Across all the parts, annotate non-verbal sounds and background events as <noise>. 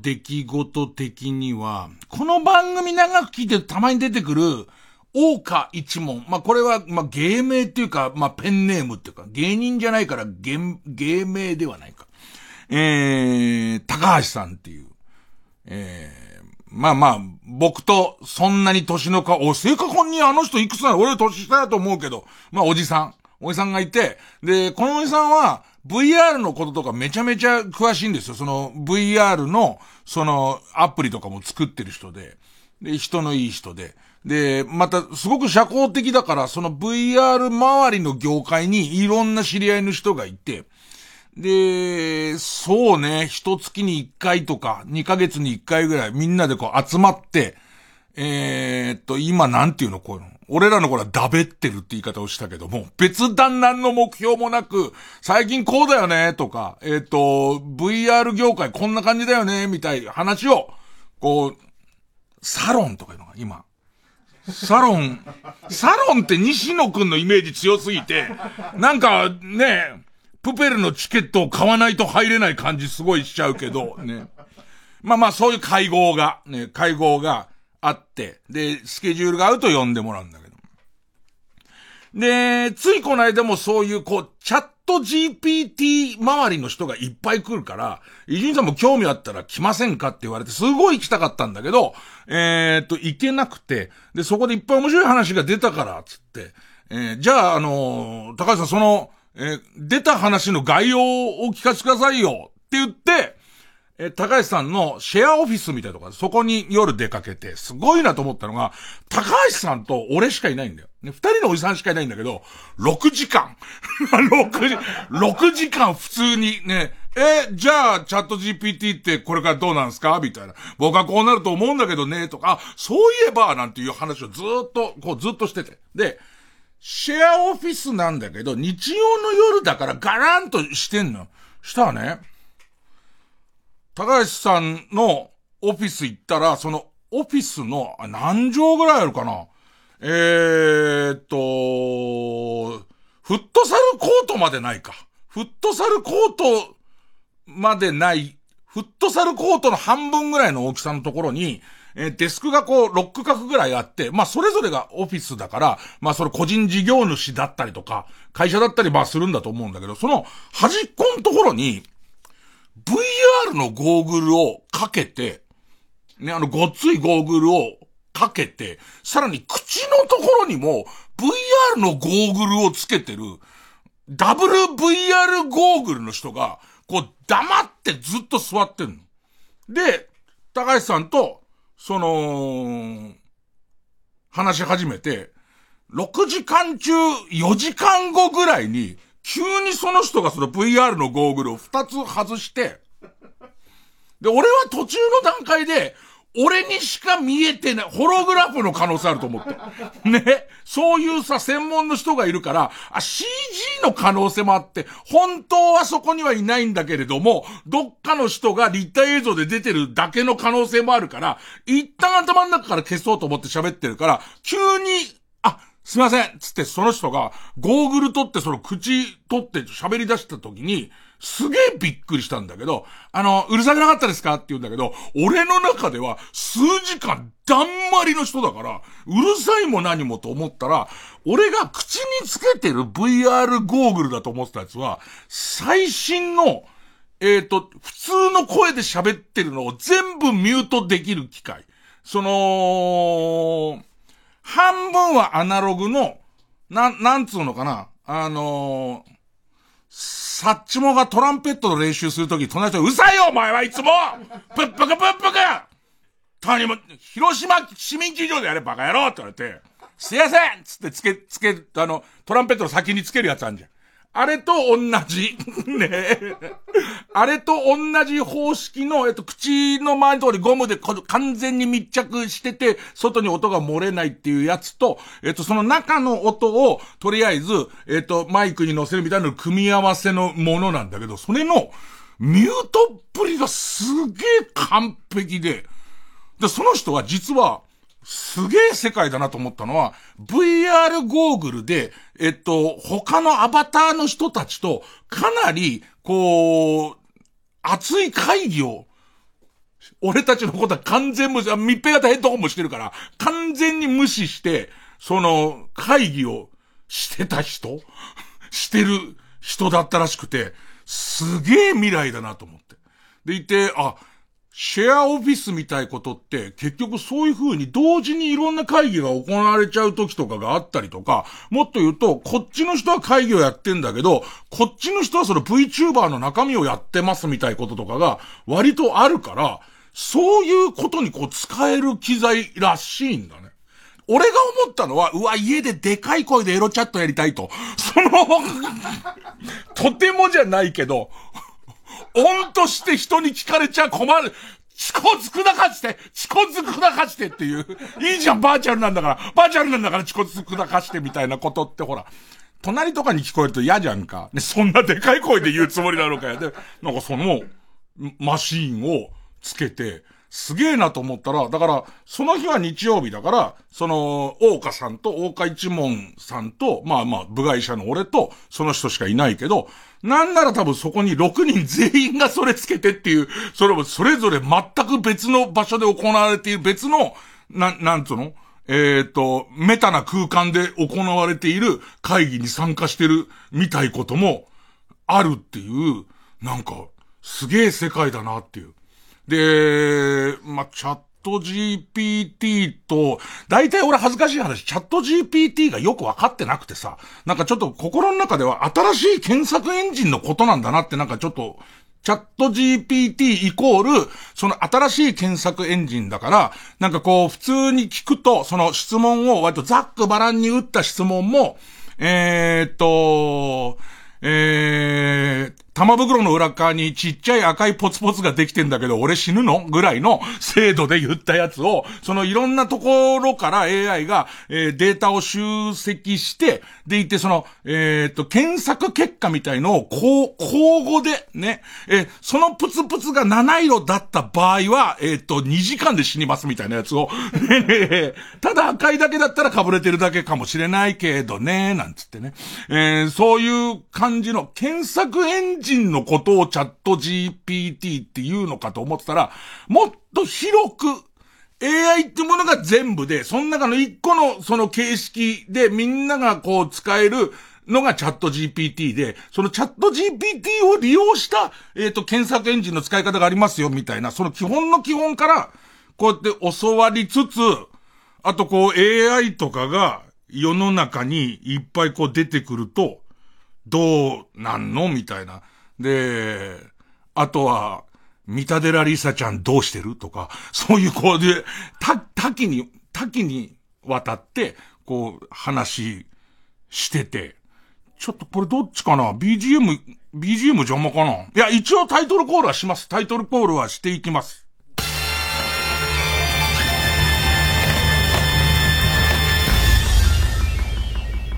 出来事的には、この番組長く聞いてたまに出てくる、大岡一門。まあ、これは、まあ、芸名っていうか、まあ、ペンネームっていうか、芸人じゃないから、芸、芸名ではないか。えー、高橋さんっていう、えー、まあまあ、僕とそんなに年のか、お、正確にあの人いくつなの？俺年下だと思うけど、まあおじさん。おじさんがいて、で、このおじさんは、VR のこととかめちゃめちゃ詳しいんですよ。その VR の、そのアプリとかも作ってる人で、で、人のいい人で。で、また、すごく社交的だから、その VR 周りの業界にいろんな知り合いの人がいて、で、そうね、一月に一回とか、二ヶ月に一回ぐらいみんなでこう集まって、えー、っと、今なんていうの？こういうの。俺らの頃はダベってるって言い方をしたけども、別段何の目標もなく、最近こうだよね、とか、えー、っと、VR 業界こんな感じだよね、みたいな話を、こう、サロンとかいうのが今、サロン、サロンって西野くんのイメージ強すぎて、なんかね、プペルのチケットを買わないと入れない感じすごいしちゃうけど、ね。まあまあそういう会合が、ね、会合があって、で、スケジュールが合うと呼んでもらうんだけど。で、ついこの間もそういう、こう、チャット GPT 周りの人がいっぱい来るから、伊集院さんも興味あったら来ませんかって言われて、すごい行きたかったんだけど、えー、っと、行けなくて、で、そこでいっぱい面白い話が出たから、つって、えー、じゃあ、あのー、高橋さん、その、えー、出た話の概要をお聞かせくださいよって言って、え、高橋さんのシェアオフィスみたいなとこそこに夜出かけて、すごいなと思ったのが、高橋さんと俺しかいないんだよ。ね、二人のおじさんしかいないんだけど、6時間。<laughs> 6時、6時間普通にね、え、じゃあ、チャット GPT ってこれからどうなんすか？みたいな。僕はこうなると思うんだけどね、とか、そういえば、なんていう話をずっと、こうずっとしてて。で、シェアオフィスなんだけど、日曜の夜だからガランとしてんの。したらね、高橋さんのオフィス行ったら、そのオフィスの何畳ぐらいあるかな？えーっと、フットサルコートまでないか。フットサルコートまでない、フットサルコートの半分ぐらいの大きさのところに、えデスクがこう、6角ぐらいあって、まあ、それぞれがオフィスだから、まあ、それ個人事業主だったりとか、会社だったり、まあ、するんだと思うんだけど、その端っこのところに、VR のゴーグルをかけて、ね、あの、ごっついゴーグルをかけて、さらに口のところにも VR のゴーグルをつけてる、ダブル VR ゴーグルの人が、こう黙ってずっと座ってんの。で、高橋さんと、その、話し始めて、6時間中4時間後ぐらいに、急にその人がその VR のゴーグルを2つ外して、で、俺は途中の段階で、俺にしか見えてない、ホログラフの可能性あると思って。ね。そういうさ、専門の人がいるから、あ、CG の可能性もあって、本当はそこにはいないんだけれども、どっかの人が立体映像で出てるだけの可能性もあるから、一旦頭の中から消そうと思って喋ってるから、急に、すいませんつってその人が、ゴーグル取ってその口取って喋り出した時に、すげえびっくりしたんだけど、あの、うるさくなかったですかって言うんだけど、俺の中では数時間だんまりの人だから、うるさいも何もと思ったら、俺が口につけてる VR ゴーグルだと思ってたやつは、最新の、えっ、ー、と、普通の声で喋ってるのを全部ミュートできる機械。その、半分はアナログの、なん、なんつうのかな。あのーサッチモがトランペットの練習するとき、隣の人、うさいよお前はいつもぷっぷくぷっぷく谷も、広島市民球場でやれバカ野郎って言われて、すいませんつってつけ、つけ、あの、トランペットの先につけるやつあんじゃん。あれと同じ、ね。あれと同じ方式の、えっと、口の周りのところにゴムで完全に密着してて、外に音が漏れないっていうやつと、えっと、その中の音を、とりあえず、えっと、マイクに乗せるみたいな組み合わせのものなんだけど、それの、ミュートっぷりがすげえ完璧で、で、その人は実は、すげえ世界だなと思ったのは、VR ゴーグルで、えっと、他のアバターの人たちと、かなり、こう、熱い会議を俺たちのことは完全無視、密閉型ヘッドホンもしてるから、完全に無視して、その、会議をしてた人してる人だったらしくて、すげえ未来だなと思って。でいて、あ、シェアオフィスみたいことって、結局そういう風に同時にいろんな会議が行われちゃう時とかがあったりとか、もっと言うと、こっちの人は会議をやってんだけど、こっちの人はその VTuber の中身をやってますみたいこととかが割とあるから、そういうことにこう使える機材らしいんだね。俺が思ったのは、うわ、家ででかい声でエロチャットやりたいと。そのとてもじゃないけど、音として人に聞かれちゃ困る。チコつくなかして、チコつくなかしてっていう。いいじゃん、バーチャルなんだから。バーチャルなんだからチコつくなかしてみたいなことってほら。隣とかに聞こえると嫌じゃんか。ね、そんなでかい声で言うつもりなのかよ。で、なんかその、マシーンをつけて、すげえなと思ったら、だから、その日は日曜日だから、その、大岡さんと、大岡一門さんと、まあまあ、部外者の俺と、その人しかいないけど、なんなら多分そこに6人全員がそれつけてっていう、それもそれぞれ全く別の場所で行われている別の、なん、なんつうの？えっ、ー、と、メタな空間で行われている会議に参加してるみたいこともあるっていう、なんか、すげえ世界だなっていう。で、まあ、チャット GPT と、大体俺恥ずかしい話、チャット GPT がよくわかってなくてさ、なんかちょっと心の中では新しい検索エンジンのことなんだなってなんかちょっと、チャット GPT イコール、その新しい検索エンジンだから、なんかこう普通に聞くと、その質問を割とざっくばらんに打った質問も、えー、っと、えー、玉袋の裏側にちっちゃい赤いポツポツができてんだけど、俺死ぬの？ぐらいの精度で言ったやつを、そのいろんなところから AI が、えー、データを集積して、でいてその、えー、っと、検索結果みたいのを、こう、交互で、ね、えー、そのプツプツが七色だった場合は、えー、っと、2時間で死にますみたいなやつを、<laughs> ただ赤いだけだったら被れてるだけかもしれないけどね、なんつってね。えー、そういう感じの検索エンジン人のことをチャット GPT って言うのかと思ってたら、もっと広く AI ってものが全部で、その中の一個のその形式でみんながこう使えるのがチャット GPT で、そのチャット GPT を利用した、えっ、ー、と、検索エンジンの使い方がありますよ、みたいな、その基本の基本から、こうやって教わりつつ、あとこう AI とかが世の中にいっぱいこう出てくると、どうなんの？みたいな。で、あとは、三田寺リサちゃんどうしてる？とか、そういうこうで、た、多岐に、多岐にわたって、こう、話してて、ちょっとこれどっちかな ?BGM、BGM 邪魔かな？いや、一応タイトルコールはします。タイトルコールはしていきます。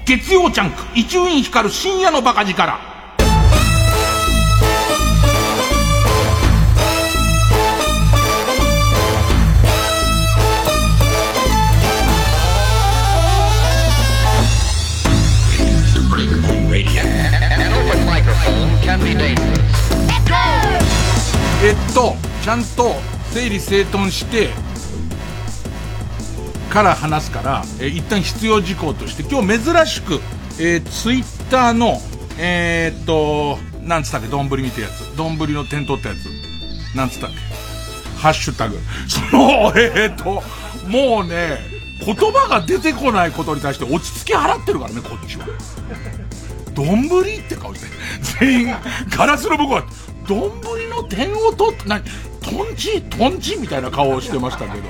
月曜ジャンク、伊集院光る深夜のバカ力。えっと、ちゃんと整理整頓して、から話すから、えー、一旦必要事項として、今日珍しく、えー、ツイッターの、えー、っと、なんつったっけ、丼見てやつ。丼の点取ったやつ。なんつったっけ。ハッシュタグ。その、えー、っと、もうね、言葉が出てこないことに対して落ち着き払ってるからね、こっちは。丼って顔して。全員、ガラスの僕は、丼の点を取って、なトンチトンチみたいな顔をしてましたけど、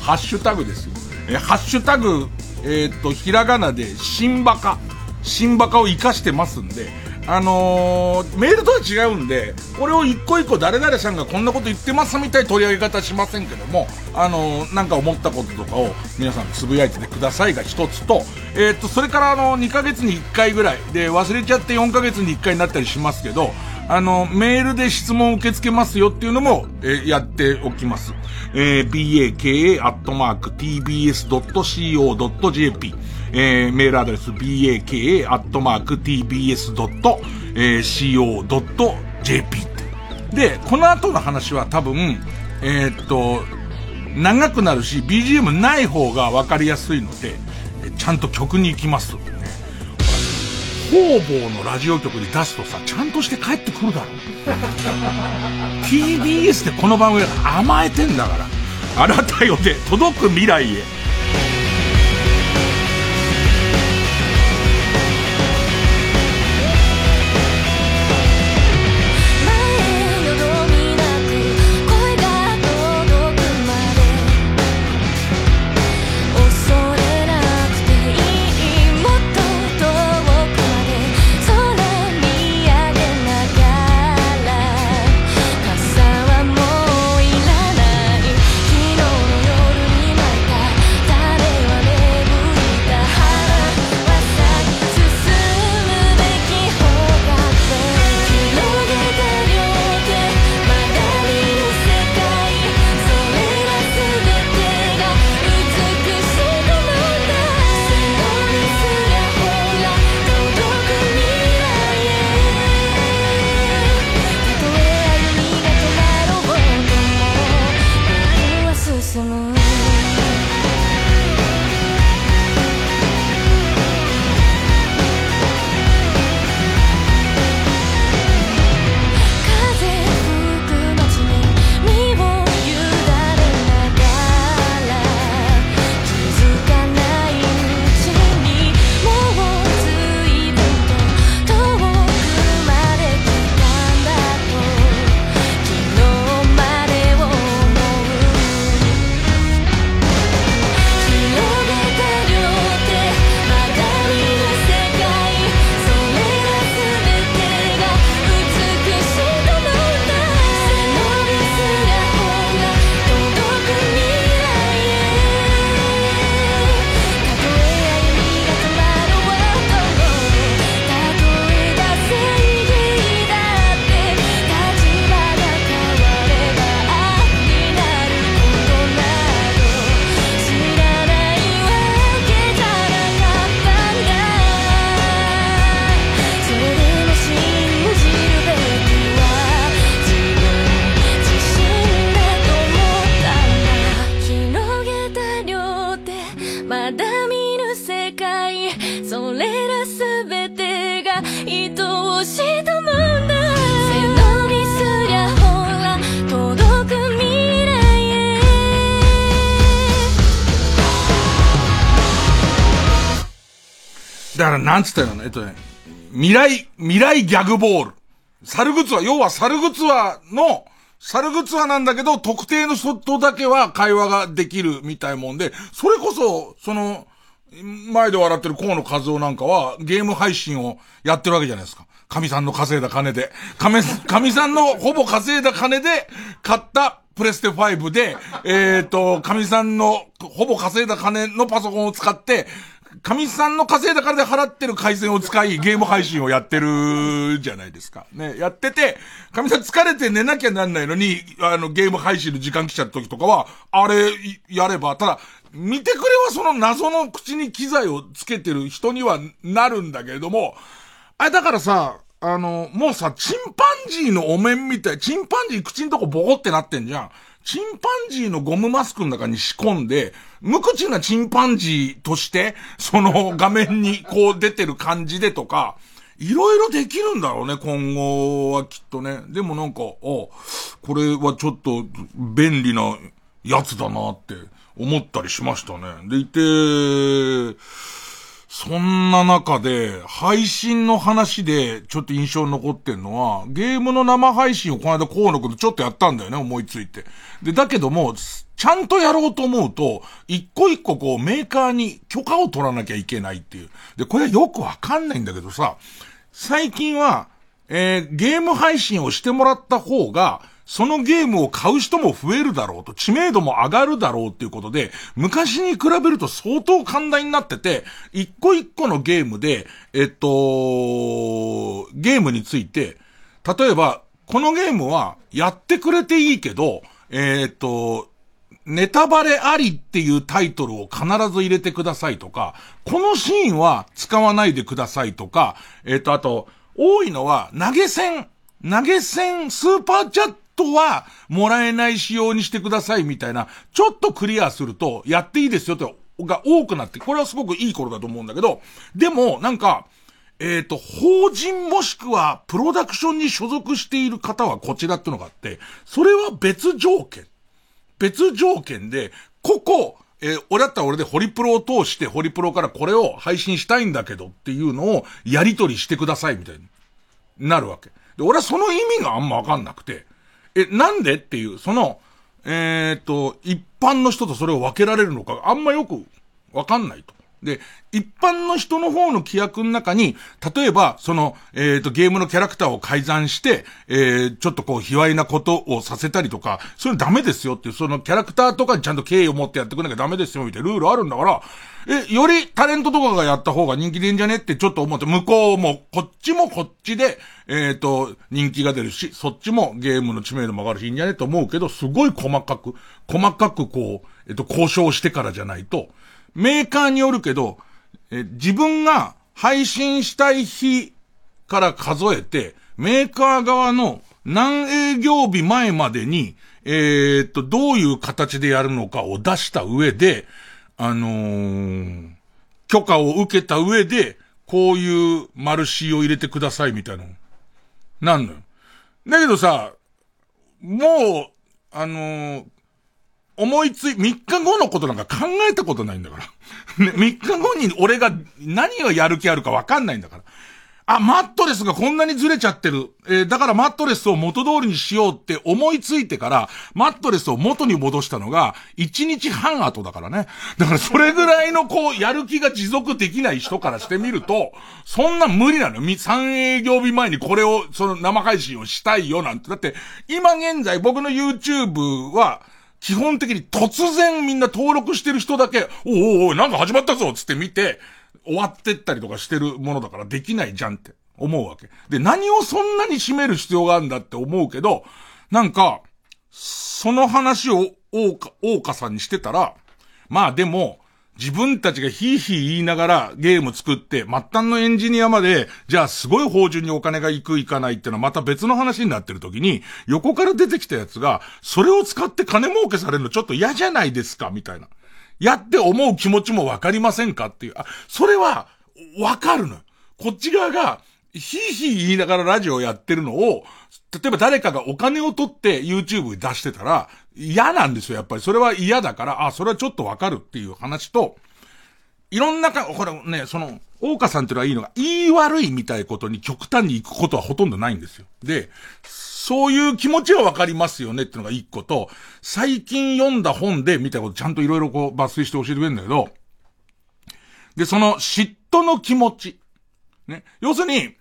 ハッシュタグですよ。え、ハッシュタグ、えー、っと、ひらがなで、新バカ。新バカを生かしてますんで、あのー、メールとは違うんで、これを一個一個誰々さんがこんなこと言ってますみたい取り上げ方しませんけども、あのー、なんか思ったこととかを皆さんつぶやいててくださいが一つと、えー、っと、それからあの、2ヶ月に1回ぐらいで忘れちゃって4ヶ月に1回になったりしますけど、あの、メールで質問を受け付けますよっていうのも、えー、やっておきます。えー、baka.tbs.co.jp えー、メールアドレス baka.tbs.co.jp で、この後の話は多分、えー、っと、長くなるし、BGM ない方が分かりやすいので、ちゃんと曲に行きますね。方々のラジオ局に出すとさ、ちゃんとして帰ってくるだろ。<laughs> TBS でこの番組甘えてんだから。あなたよで届く未来へ。なんつったよね、えっとね、未来、未来ギャグボール。猿グツは、要は猿グツはの、猿グツはなんだけど、特定の外だけは会話ができるみたいもんで、それこそ、その、前で笑ってる河野和夫なんかは、ゲーム配信をやってるわけじゃないですか。神さんの稼いだ金で。神、神さんのほぼ稼いだ金で、買ったプレステ5で、えっ、ー、と、神さんのほぼ稼いだ金のパソコンを使って、神さんの稼いだからで払ってる回線を使い、ゲーム配信をやってるじゃないですか。ね、やってて、神さん疲れて寝なきゃなんないのに、あの、ゲーム配信の時間来ちゃった時とかは、あれ、やれば、ただ、見てくれはその謎の口に機材をつけてる人にはなるんだけれども、あれだからさ、あの、もうさ、チンパンジーのお面みたい、チンパンジー口んとこボコってなってんじゃん。チンパンジーのゴムマスクの中に仕込んで、無口なチンパンジーとして、その画面にこう出てる感じでとか、いろいろできるんだろうね、今後はきっとね。でもなんか、あ、これはちょっと便利なやつだなって思ったりしましたね。でいて、そんな中で、配信の話でちょっと印象に残ってんのは、ゲームの生配信をこの間河野くんとちょっとやったんだよね、思いついて。で、だけども、ちゃんとやろうと思うと、一個一個こうメーカーに許可を取らなきゃいけないっていう。で、これはよくわかんないんだけどさ、最近は、えー、ゲーム配信をしてもらった方が、そのゲームを買う人も増えるだろうと、知名度も上がるだろうっていうことで、昔に比べると相当寛大になってて、一個一個のゲームで、えっと、ゲームについて、例えば、このゲームはやってくれていいけど、えっと、ネタバレありっていうタイトルを必ず入れてくださいとか、このシーンは使わないでくださいとか、えっと、あと、多いのは投げ銭、投げ銭スーパーチャットはもらえない仕様にしてくださいみたいな、ちょっとクリアするとやっていいですよってが多くなって、これはすごくいい頃だと思うんだけど、でも、なんか、えっ、ー、と、法人もしくはプロダクションに所属している方はこちらってのがあって、それは別条件。別条件で、ここ、えー、俺だったら俺でホリプロを通してホリプロからこれを配信したいんだけどっていうのをやり取りしてくださいみたいになるわけ。で、俺はその意味があんまわかんなくて、え、なんで？っていう、その、えっ、ー、と、一般の人とそれを分けられるのか、あんまよくわかんないと。で、一般の人の方の規約の中に、例えば、その、えっ、ー、と、ゲームのキャラクターを改ざんして、えー、ちょっとこう、卑猥なことをさせたりとか、それダメですよっていう、そのキャラクターとかにちゃんと敬意を持ってやってくれなきゃダメですよ、みたいなルールあるんだから、え、よりタレントとかがやった方が人気出んじゃね？ってちょっと思って、向こうも、こっちもこっちで、えっ、ー、と、人気が出るし、そっちもゲームの知名度も上がるし、いいんじゃね？と思うけど、すごい細かく、細かくこう、えっ、と、交渉してからじゃないと、メーカーによるけど、え、自分が配信したい日から数えて、メーカー側の何営業日前までに、えー、っと、どういう形でやるのかを出した上で、あのー、許可を受けた上で、こういうマルシーを入れてくださいみたいな。なんのよ。だけどさ、もう、あのー、思いつい、3日後のことなんか考えたことないんだから。<laughs> ね、3日後に俺が何をやる気あるかわかんないんだから。あ、マットレスがこんなにずれちゃってる。えー、だからマットレスを元通りにしようって思いついてから、マットレスを元に戻したのが、1日半後だからね。だからそれぐらいのこう、やる気が持続できない人からしてみると、そんな無理なのよ。3営業日前にこれを、その生配信をしたいよなんて。だって、今現在僕の YouTube は、基本的に突然みんな登録してる人だけ、おおおなんか始まったぞつって見て、終わってったりとかしてるものだからできないじゃんって思うわけ。で、何をそんなに締める必要があるんだって思うけど、なんか、その話を大岡、大かさんにしてたら、まあでも、自分たちがヒーヒー言いながらゲーム作って、末端のエンジニアまで、じゃあすごい法順にお金が行く行かないってのはまた別の話になってる時に、横から出てきたやつが、それを使って金儲けされるのちょっと嫌じゃないですかみたいな。やって思う気持ちもわかりませんかっていう。あ、それは、わかるの。こっち側が、ヒーヒー言いながらラジオやってるのを、例えば誰かがお金を取って YouTube に出してたら、嫌なんですよ、やっぱり。それは嫌だから、あ、それはちょっとわかるっていう話と、いろんなか、これね、その、大岡さんっていうのはいいのが、言い悪いみたいことに極端に行くことはほとんどないんですよ。で、そういう気持ちはわかりますよねっていうのが一個と、最近読んだ本で、みたいなことちゃんといろいろこう抜粋して教えてくれるんだけど、で、その嫉妬の気持ち。ね。要するに、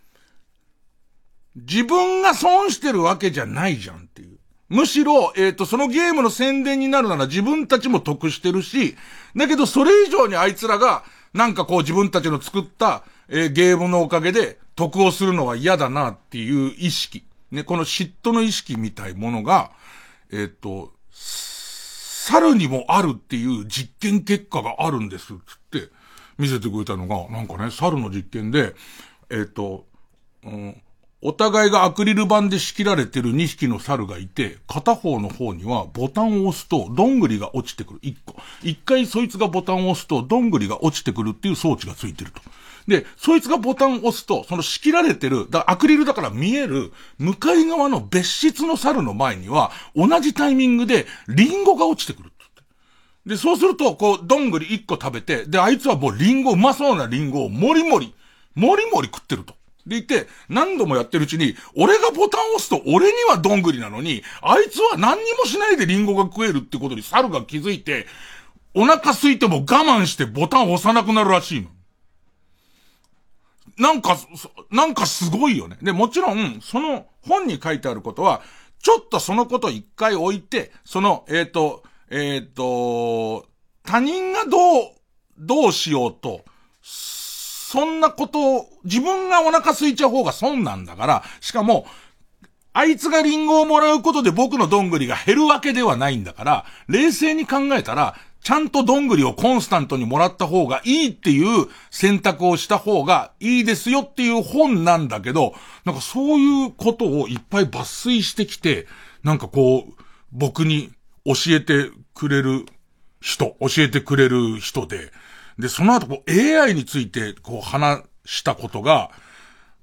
自分が損してるわけじゃないじゃんっていう。むしろ、えっ、ー、と、そのゲームの宣伝になるなら自分たちも得してるし、だけどそれ以上にあいつらが、なんかこう自分たちの作った、えー、ゲームのおかげで得をするのは嫌だなっていう意識。ね、この嫉妬の意識みたいものが、えっ、ー、と、猿にもあるっていう実験結果があるんですって見せてくれたのが、なんかね、猿の実験で、えっ、と、うん、お互いがアクリル板で仕切られてる2匹の猿がいて、片方の方にはボタンを押すと、どんぐりが落ちてくる。1個。1回そいつがボタンを押すと、どんぐりが落ちてくるっていう装置がついてると。で、そいつがボタンを押すと、その仕切られてる、だアクリルだから見える、向かい側の別室の猿の前には、同じタイミングで、リンゴが落ちてくる。で、そうすると、こう、どんぐり1個食べて、で、あいつはもうリンゴ、うまそうなリンゴをもりもり、もりもり食ってると。でいて、何度もやってるうちに、俺がボタンを押すと俺にはどんぐりなのに、あいつは何にもしないでリンゴが食えるってことに猿が気づいて、お腹空いても我慢してボタン押さなくなるらしいの。なんか、なんかすごいよね。で、もちろん、その本に書いてあることは、ちょっとそのこと一回置いて、その、えっ、ー、と、えっ、ー、と、他人がどう、どうしようと、そんなことを、自分がお腹空いちゃう方が損なんだから、しかも、あいつがリンゴをもらうことで僕のどんぐりが減るわけではないんだから、冷静に考えたら、ちゃんとどんぐりをコンスタントにもらった方がいいっていう選択をした方がいいですよっていう本なんだけど、なんかそういうことをいっぱい抜粋してきて、なんかこう、僕に教えてくれる人、教えてくれる人で、で、その後こう AI についてこう話したことが、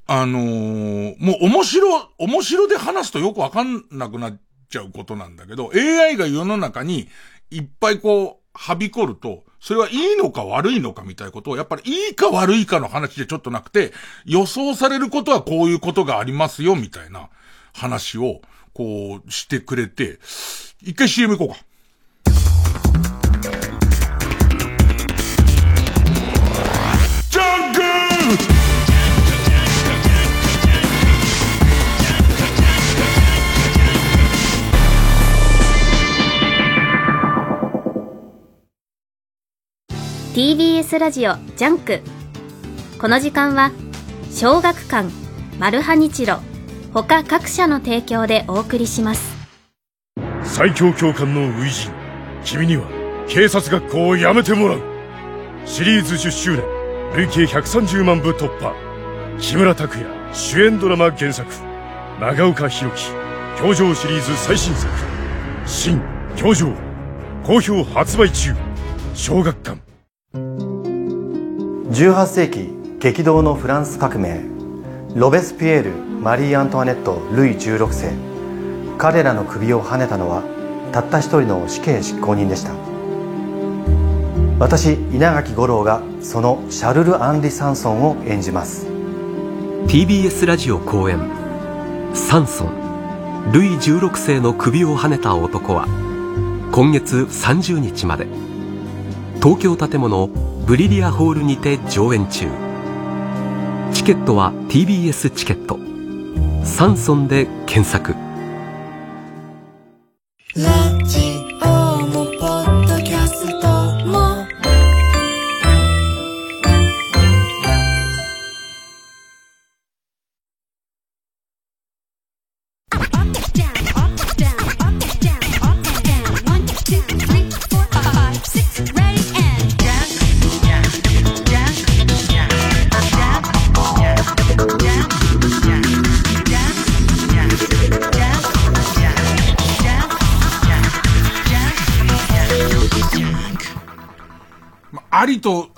あのー、もう面白、面白で話すとよくわかんなくなっちゃうことなんだけど、AI が世の中にいっぱいこう、はびこると、それはいいのか悪いのかみたいなことを、やっぱりいいか悪いかの話でちょっとなくて、予想されることはこういうことがありますよ、みたいな話を、こう、してくれて、一回 CM 行こうか。TBS ラジオジャンク。この時間は小学館マルハニチロ他各社の提供でお送りします。最強教官の初陣君には警察学校を辞めてもらう。シリーズ10周年累計130万部突破。木村拓哉主演ドラマ原作。長岡弘樹教場シリーズ最新作。新教場好評発売中。小学館18世紀激動のフランス革命。ロベスピエールマリー・アントワネットルイ16世。彼らの首をはねたのはたった一人の死刑執行人でした。私稲垣吾郎がそのシャルル・アンリ・サンソンを演じます。TBS ラジオ公演「サンソンルイ16世の首をはねた男」は今月30日まで。東京建物ブリリアホールにて上演中。チケットは TBS チケット。サンソンで検索。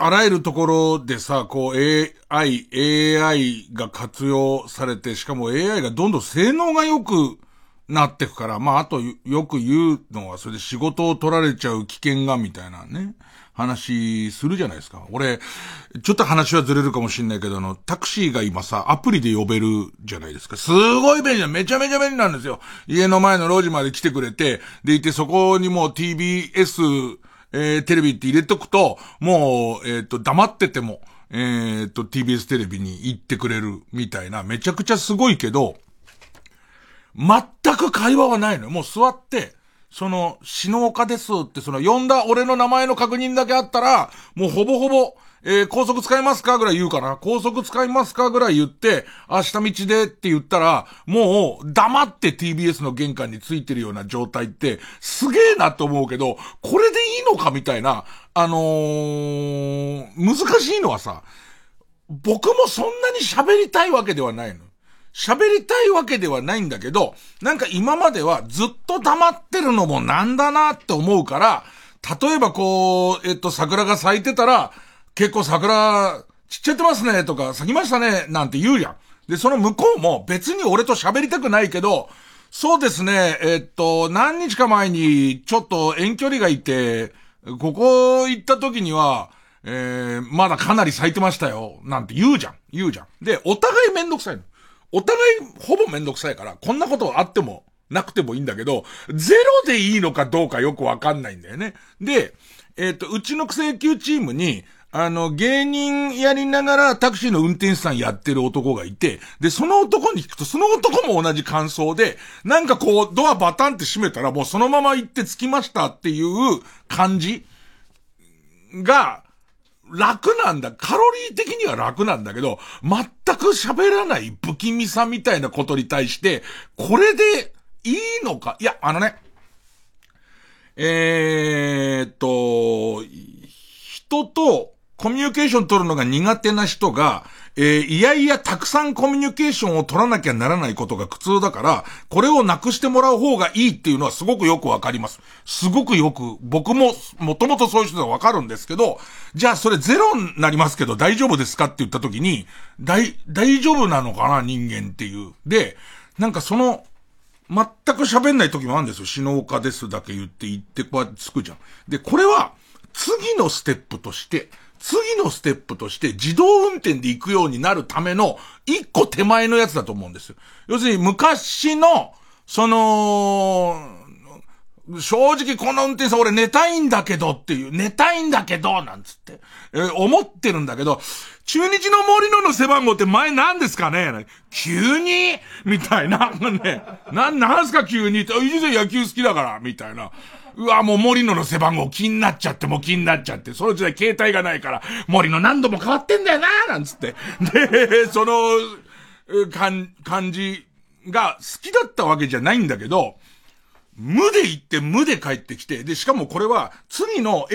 あらゆるところでさ、こう AI、AI が活用されて、しかも AI がどんどん性能が良くなってくから、まああとよく言うのは、それで仕事を取られちゃう危険がみたいなね、話するじゃないですか。俺、ちょっと話はずれるかもしんないけど、あの、タクシーが今さ、アプリで呼べるじゃないですか。すごい便利だ。めちゃめちゃ便利なんですよ。家の前の路地まで来てくれて、でいてそこにもう TBS、えー、テレビって入れとくと、もう、えっ、ー、と、黙ってても、えっ、ー、と、TBS テレビに行ってくれるみたいな、めちゃくちゃすごいけど、全く会話はないのよ。もう座って、その、死の丘ですって、その、呼んだ俺の名前の確認だけあったら、もうほぼほぼ、えー、高速使いますか？ぐらい言うかな。高速使いますか？ぐらい言って、明日道でって言ったら、もう黙って TBS の玄関についてるような状態って、すげえなと思うけど、これでいいのかみたいな、あのー、難しいのはさ、僕もそんなに喋りたいわけではないの。喋りたいわけではないんだけど、なんか今まではずっと黙ってるのもなんだなって思うから、例えばこう、えっと、桜が咲いてたら、結構桜、散っちゃってますね、とか、咲きましたね、なんて言うやん。で、その向こうも別に俺と喋りたくないけど、そうですね、えっと、何日か前に、ちょっと遠距離がいて、ここ行った時には、えー、まだかなり咲いてましたよ、なんて言うじゃん。言うじゃん。で、お互いめんどくさいの。お互いほぼめんどくさいから、こんなことあっても、なくてもいいんだけど、ゼロでいいのかどうかよくわかんないんだよね。で、えっ、と、うちの草野球チームに、あの、芸人やりながらタクシーの運転手さんやってる男がいて、で、その男に聞くと、その男も同じ感想で、なんかこう、ドアバタンって閉めたらもうそのまま行って着きましたっていう感じが、楽なんだ。カロリー的には楽なんだけど、全く喋らない不気味さみたいなことに対して、これでいいのか？いや、あのね、えーっと、人とコミュニケーション取るのが苦手な人が、えー、いやいやたくさんコミュニケーションを取らなきゃならないことが苦痛だから、これをなくしてもらう方がいいっていうのはすごくよくわかります。すごくよく、僕も、もともとそういう人はわかるんですけど、じゃあそれゼロになりますけど大丈夫ですかって言った時に、大、大丈夫なのかな人間っていう。で、なんかその、全く喋んない時もあるんですよ。死の岡ですだけ言って言ってこうやってつくじゃん。で、これは、次のステップとして、次のステップとして自動運転で行くようになるための一個手前のやつだと思うんですよ。要するに昔の、その、正直この運転手さん俺寝たいんだけどっていう、寝たいんだけど、なんつって、えー、思ってるんだけど、中日の森野の背番号って前何ですかね？急に？みたいな。ね、な、なんすか急に？って、いじ野球好きだから、みたいな。うわ、もう森野の背番号気になっちゃって、もう気になっちゃって、その時代携帯がないから、森野何度も変わってんだよななんつって。で、その、感、感じが好きだったわけじゃないんだけど、無で行って無で帰ってきて、で、しかもこれは次の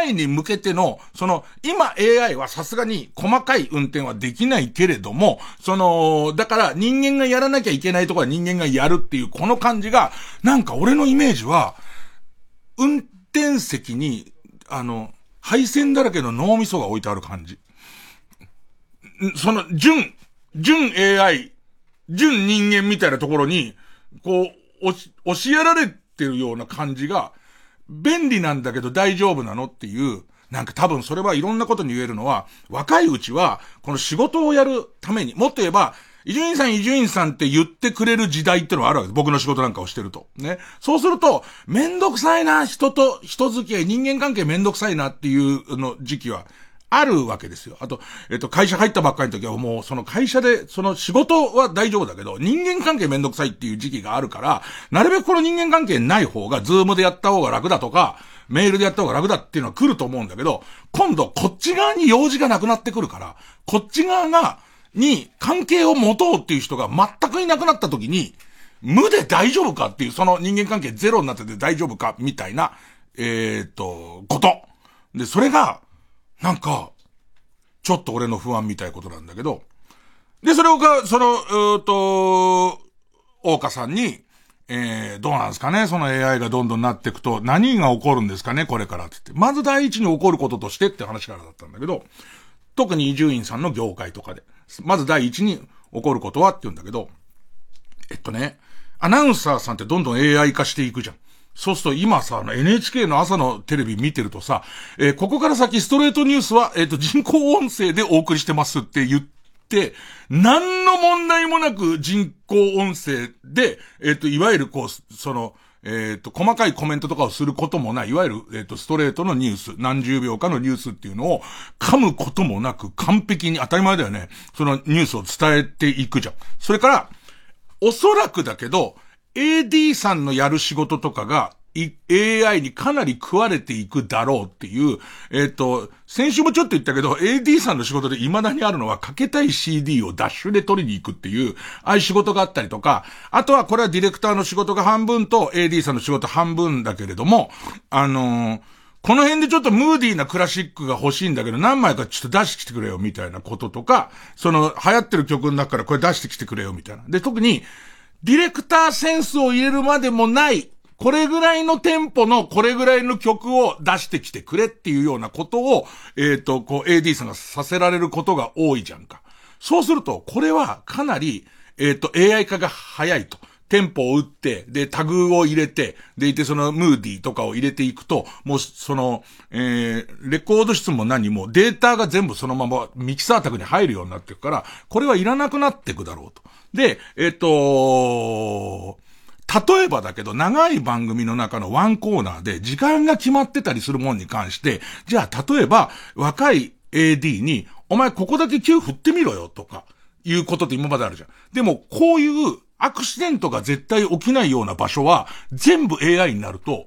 AI に向けての、その、今 AI はさすがに細かい運転はできないけれども、その、だから人間がやらなきゃいけないところは人間がやるっていうこの感じが、なんか俺のイメージは、運転席に、あの、配線だらけの脳みそが置いてある感じ。その、純、純 AI、純人間みたいなところに、こう、押し、押しやられてるような感じが、便利なんだけど大丈夫なのっていう、なんか多分それはいろんなことに言えるのは、若いうちは、この仕事をやるために、もっと言えば、伊集院さん、伊集院さんって言ってくれる時代ってのはあるわけです。僕の仕事なんかをしてると。ね。そうすると、めんどくさいな、人と人付き合い、人間関係めんどくさいなっていうの時期は、あるわけですよ。あと、えっと、会社入ったばっかりの時はもう、その会社で、その仕事は大丈夫だけど、人間関係めんどくさいっていう時期があるから、なるべくこの人間関係ない方が、ズームでやった方が楽だとか、メールでやった方が楽だっていうのは来ると思うんだけど、今度こっち側に用事がなくなってくるから、こっち側が、に関係を持とうっていう人が全くいなくなった時に、無で大丈夫かっていう、その人間関係ゼロになってて大丈夫かみたいな、えー、っと、こと。で、それが、なんか、ちょっと俺の不安みたいことなんだけど、で、それをか、その、うーと、大岡さんに、えー、どうなんですかね？その AI がどんどんなっていくと、何が起こるんですかね？これからって言って。まず第一に起こることとしてって話からだったんだけど、特に伊集院さんの業界とかで。まず第一に起こることはって言うんだけど、えっとね、アナウンサーさんってどんどん AI 化していくじゃん。そうすると今さ、NHK の朝のテレビ見てるとさ、えー、ここから先ストレートニュースは、えっ、ー、と、人工音声でお送りしてますって言って、何の問題もなく人工音声で、えっ、ー、と、いわゆるこう、その、えっ、と、細かいコメントとかをすることもない、いわゆる、えっ、と、ストレートのニュース、何十秒かのニュースっていうのを噛むこともなく完璧に当たり前だよね。そのニュースを伝えていくじゃん。それから、おそらくだけど、AD さんのやる仕事とかが、AI にかなり食われていくだろうっていう、えっ、ー、と、先週もちょっと言ったけど、AD さんの仕事で未だにあるのは、かけたい CD をダッシュで取りに行くっていう、ああいう仕事があったりとか、あとはこれはディレクターの仕事が半分と AD さんの仕事半分だけれども、あのーこの辺でちょっとムーディーなクラシックが欲しいんだけど、何枚かちょっと出してきてくれよ、みたいなこととか、その、流行ってる曲の中からこれ出してきてくれよ、みたいな。で、特に、ディレクターセンスを入れるまでもない、これぐらいのテンポのこれぐらいの曲を出してきてくれっていうようなことを、えっ、ー、と、こう AD さんがさせられることが多いじゃんか。そうすると、これはかなり、えっ、ー、と、AI 化が早いと。テンポを打って、で、タグを入れて、でいてそのムーディーとかを入れていくと、もうその、えー、レコード室も何もデータが全部そのままミキサータグに入るようになっていくから、これはいらなくなっていくだろうと。で、えっ、と、例えばだけど、長い番組の中のワンコーナーで時間が決まってたりするもんに関して、じゃあ例えば若い AD に、お前ここだけ9振ってみろよとか、いうことって今まであるじゃん。でも、こういうアクシデントが絶対起きないような場所は、全部 AI になると、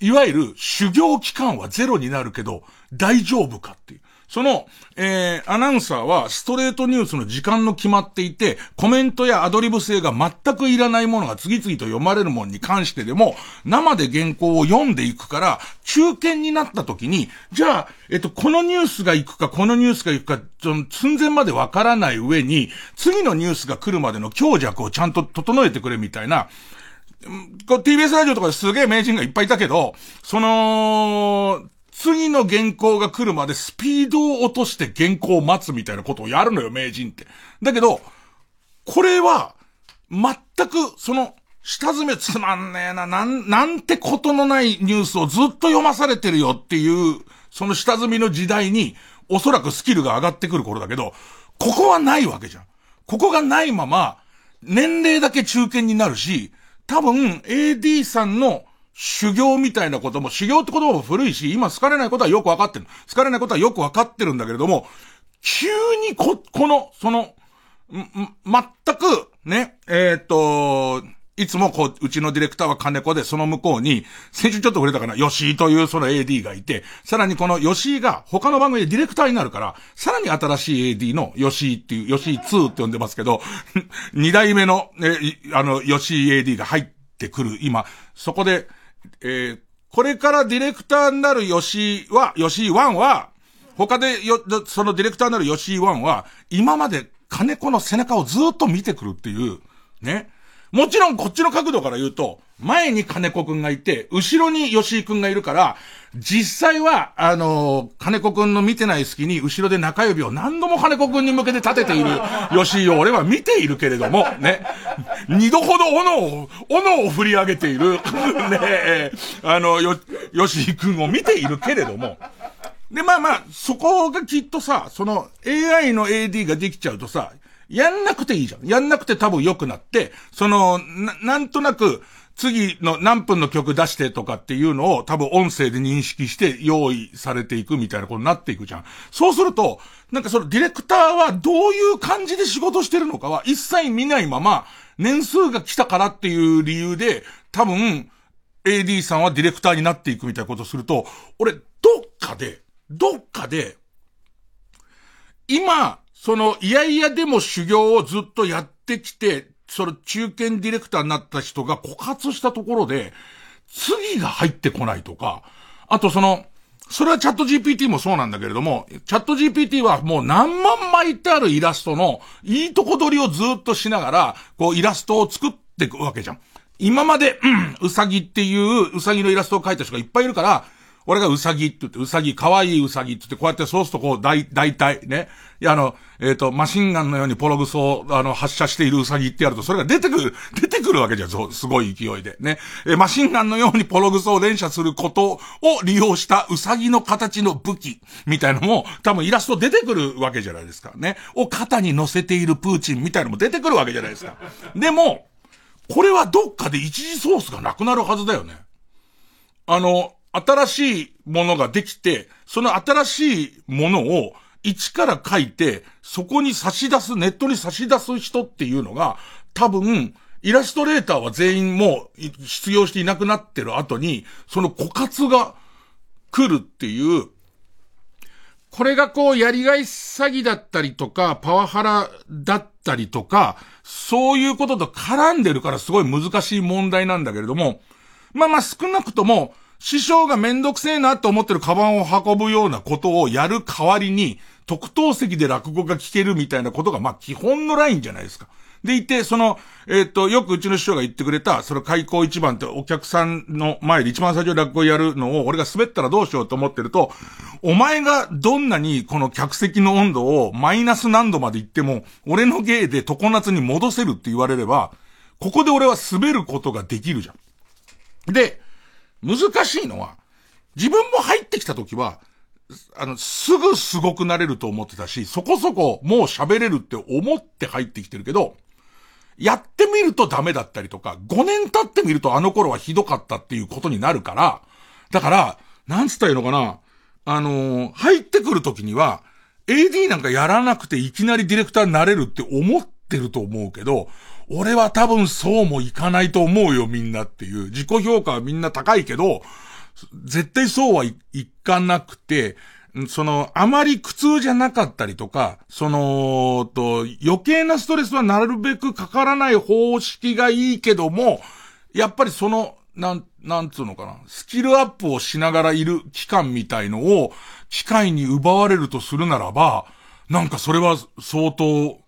いわゆる修行期間はゼロになるけど、大丈夫かっていう。その、えー、アナウンサーはストレートニュースの時間の決まっていて、コメントやアドリブ性が全くいらないものが次々と読まれるものに関してでも、生で原稿を読んでいくから、中堅になった時に、じゃあ、えっと、このニュースが行くか、このニュースが行くか、その寸前までわからない上に、次のニュースが来るまでの強弱をちゃんと整えてくれみたいな、TBS ラジオとかですげえ名人がいっぱいいたけど、その、次の原稿が来るまでスピードを落として原稿を待つみたいなことをやるのよ、名人って。だけど、これは、全く、その、下詰めつまんねえな、なん、なんてことのないニュースをずっと読まされてるよっていう、その下積みの時代に、おそらくスキルが上がってくる頃だけど、ここはないわけじゃん。ここがないまま、年齢だけ中堅になるし、多分、AD さんの修行みたいなことも、修行って言葉も古いし、今好かれないことはよくわかってる。好かれないことはよくわかってるんだけれども、急にこ、この、その、ん、全く、ね、えー、と、いつもこう、うちのディレクターは金子で、その向こうに、先週ちょっと触れたかな、吉井というその AD がいて、さらにこの吉井が他の番組でディレクターになるから、さらに新しい AD の吉井っていう、吉井2って呼んでますけど、<laughs> 二代目の、ね、あの、吉井 AD が入ってくる、今、そこで、えー、これからディレクターになる吉井は、吉井ワンは、他でよ、そのディレクターになる吉井ワンは、今まで金子の背中をずっと見てくるっていう、ね。もちろんこっちの角度から言うと、前に金子くんがいて、後ろに吉井くんがいるから、実際は、あのー、金子くんの見てない隙に、後ろで中指を何度も金子くんに向けて立てている <laughs> 吉井を俺は見ているけれども、ね。二度ほど斧を、斧を振り上げている、<laughs> ねえ、あの、よ、吉井くんを見ているけれども、で、まあまあ、そこがきっとさ、その AI の AD ができちゃうとさ、やんなくていいじゃん。やんなくて多分良くなって、その、な、なんとなく、次の何分の曲出してとかっていうのを多分音声で認識して用意されていくみたいなことになっていくじゃん。そうすると、なんかそのディレクターはどういう感じで仕事してるのかは一切見ないまま、年数が来たからっていう理由で、多分、AD さんはディレクターになっていくみたいなことをすると、俺、どっかで、どっかで、今、その、いやいやでも修行をずっとやってきて、その中堅ディレクターになった人が枯渇したところで、次が入ってこないとか、あとその、それはチャット GPT もそうなんだけれども、チャット GPT はもう何万枚ってあるイラストのいいとこ取りをずっとしながら、こうイラストを作っていくわけじゃん。今まで、うん、うさぎっていううさぎのイラストを描いた人がいっぱいいるから、俺がうさぎって言って、うさぎ、かわいいうさぎって言って、こうやってそうするとこう、大、大体、ね。いや、あの、えっ、ー、と、マシンガンのようにポログソを、あの、発射しているうさぎってやると、それが出てくる、<laughs> 出てくるわけじゃん、すごい勢いで。ね。えマシンガンのようにポログソを連射することを利用したうさぎの形の武器、みたいのも、多分イラスト出てくるわけじゃないですか。ね。を肩に乗せているプーチンみたいのも出てくるわけじゃないですか。でも、これはどっかで一時ソースがなくなるはずだよね。あの、新しいものができて、その新しいものを一から書いて、そこに差し出す、ネットに差し出す人っていうのが、多分、イラストレーターは全員もう失業していなくなってる後に、その枯渇が来るっていう、これがこう、やりがい詐欺だったりとか、パワハラだったりとか、そういうことと絡んでるからすごい難しい問題なんだけれども、まあまあ少なくとも、師匠がめんどくせえなと思ってるカバンを運ぶようなことをやる代わりに、特等席で落語が聞けるみたいなことが、まあ基本のラインじゃないですか。でいて、その、えっ、と、よくうちの師匠が言ってくれた、その開口一番ってお客さんの前で一番最初に落語やるのを、俺が滑ったらどうしようと思ってると、お前がどんなにこの客席の温度をマイナス何度まで行っても、俺の芸で常夏に戻せるって言われれば、ここで俺は滑ることができるじゃん。で、難しいのは、自分も入ってきた時は、あの、すぐすごくなれると思ってたし、そこそこもう喋れるって思って入ってきてるけど、やってみるとダメだったりとか、5年経ってみるとあの頃はひどかったっていうことになるから、だから、なんつったらいいのかな、あのー、入ってくる時には、AD なんかやらなくていきなりディレクターになれるって思ってると思うけど、俺は多分そうもいかないと思うよ、みんなっていう。自己評価はみんな高いけど、絶対そうはいいかなくて、その、あまり苦痛じゃなかったりとか、その、と、余計なストレスはなるべくかからない方式がいいけども、やっぱりその、なん、なんつうのかな、スキルアップをしながらいる期間みたいのを、機械に奪われるとするならば、なんかそれは相当、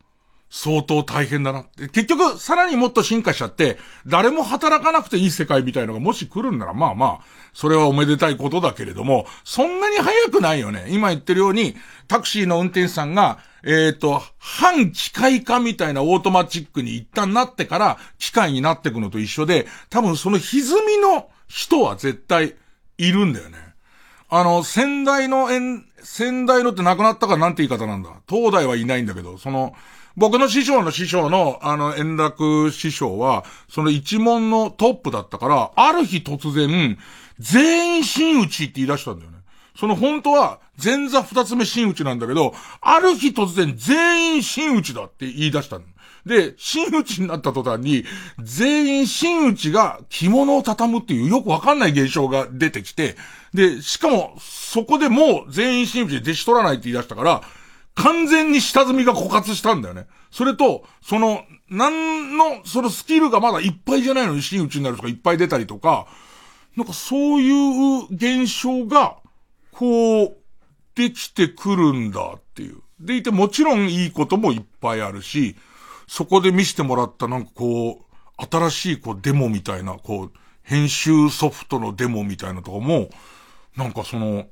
相当大変だな。結局、さらにもっと進化しちゃって、誰も働かなくていい世界みたいのがもし来るんなら、まあまあ、それはおめでたいことだけれども、そんなに早くないよね。今言ってるように、タクシーの運転手さんが、えっ、ー、と、反機械化みたいなオートマチックに一旦なってから、機械になっていくのと一緒で、多分その歪みの人は絶対いるんだよね。あの、先代の、先代のって亡くなったからなんて言い方なんだ。東大はいないんだけど、その、僕の師匠の師匠の、あの、円楽師匠は、その一門のトップだったから、ある日突然、全員真打ちって言い出したんだよね。その本当は、前座二つ目真打ちなんだけど、ある日突然全員真打ちだって言い出したの。で、真打ちになった途端に、全員真打ちが着物を畳むっていうよくわかんない現象が出てきて、で、しかも、そこでもう全員真打ちで弟子取らないって言い出したから、完全に下積みが枯渇したんだよね。それと、その、なんの、そのスキルがまだいっぱいじゃないのに真打ちになる人がいっぱい出たりとか、なんかそういう現象が、こう、できてくるんだっていう。でいてもちろんいいこともいっぱいあるし、そこで見せてもらったなんかこう、新しいこうデモみたいな、こう、編集ソフトのデモみたいなとかも、なんかその、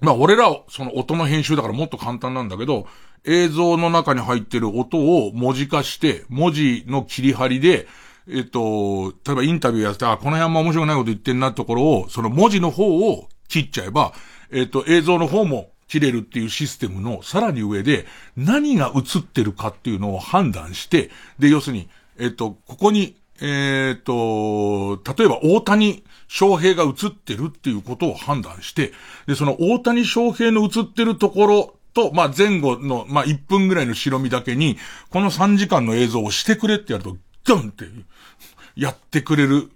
まあ俺ら、その音の編集だからもっと簡単なんだけど、映像の中に入ってる音を文字化して、文字の切り張りで、えっと、例えばインタビューやって、あ、この辺も面白くないこと言ってんなってところを、その文字の方を切っちゃえば、えっと、映像の方も切れるっていうシステムのさらに上で、何が映ってるかっていうのを判断して、で、要するに、えっと、ここに、えっと、例えば大谷翔平が映ってるっていうことを判断して、で、その大谷翔平の映ってるところと、まあ、前後の、まあ、1分ぐらいの白身だけに、この3時間の映像をしてくれってやると、ドンってやってくれる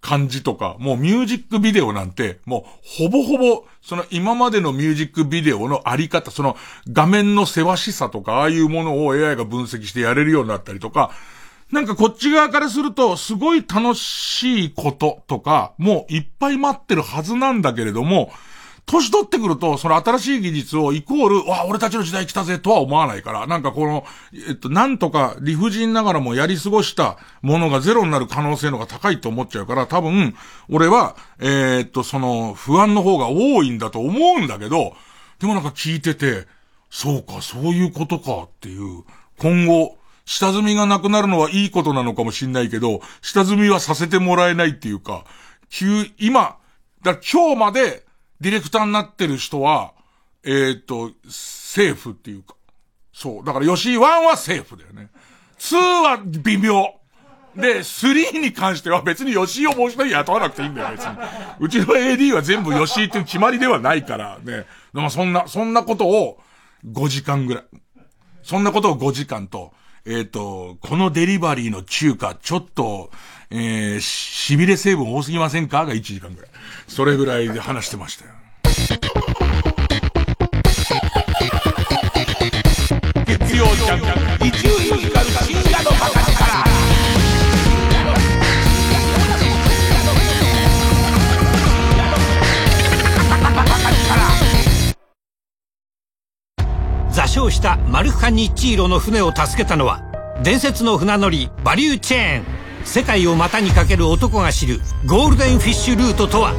感じとか、もうミュージックビデオなんて、もうほぼほぼ、その今までのミュージックビデオのあり方、その画面のせわしさとか、ああいうものを AI が分析してやれるようになったりとか、なんかこっち側からすると、すごい楽しいこととか、もういっぱい待ってるはずなんだけれども、年取ってくると、その新しい技術をイコール、わ、俺たちの時代来たぜとは思わないから、なんかこの、えっと、なんとか理不尽ながらもやり過ごしたものがゼロになる可能性のが高いと思っちゃうから、多分、俺は、えー、っと、その、不安の方が多いんだと思うんだけど、でもなんか聞いてて、そうか、そういうことかっていう、今後、下積みがなくなるのはいいことなのかもしんないけど、下積みはさせてもらえないっていうか、急、今、だから今日までディレクターになってる人は、えー、と、セーフっていうか。そう。だから吉井1はセーフだよね。2は微妙。で、3に関しては別に吉井をもう一人雇わなくていいんだよ、別に。うちの AD は全部吉井っていう決まりではないから、ね。でもそんな、そんなことを5時間ぐらい。そんなことを5時間と、えっ、ー、と、このデリバリーの中華、ちょっと、えー、痺れ成分多すぎませんか？が1時間ぐらい。それぐらいで話してましたよ。月曜ジャンク、伊集院光深夜のバカ座礁したマルハニチーロの船を助けたのは伝説の船乗りバリューチェーン。世界を股にかける男が知るゴールデンフィッシュルートとは。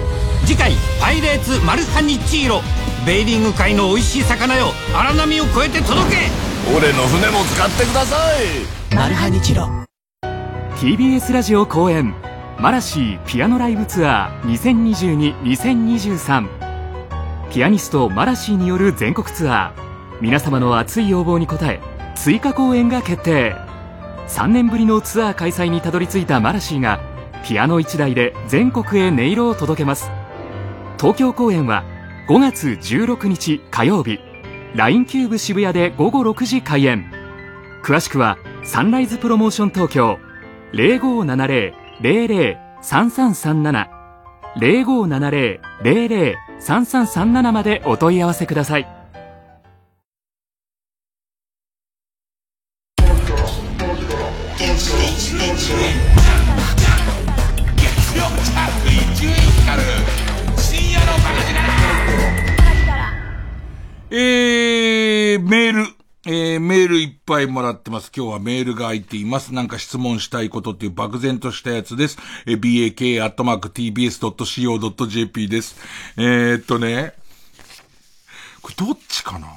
次回「パイレーツマルハニチーロ」ベーリング界の美味しい魚よ。荒波を越えて届け。俺の船も使ってください。マルハニチロ。TBS ラジオ公演マラシーピアノライブツアー2022-2023ピアニストマラシーによる全国ツアー皆様の熱い要望に応え追加公演が決定。3年ぶりのツアー開催にたどり着いたマラシーがピアノ1台で全国へ音色を届けます。東京公演は5月16日火曜日。LINE キューブ渋谷で午後6時開演。詳しくはサンライズプロモーション東京。0570-003337 0570-00-3337までお問い合わせください。えー、メール。えー、メールいっぱいもらってます。今日はメールが空いています。なんか質問したいことっていう漠然としたやつです。えー、bak.tbs.co.jp です。えー、っとね、これどっちかな？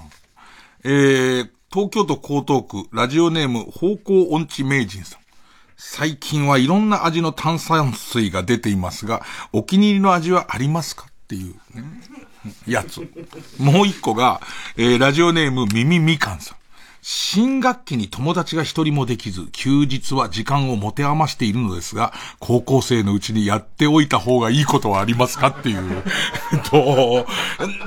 えー、東京都江東区、ラジオネーム、方向音痴名人さん。最近はいろんな味の炭酸水が出ていますが、お気に入りの味はありますか？っていう、ね、やつ。もう一個が、えー、ラジオネーム、ミミみかんさん。新学期に友達が一人もできず、休日は時間を持て余しているのですが、高校生のうちにやっておいた方がいいことはありますかっていう。<laughs> と、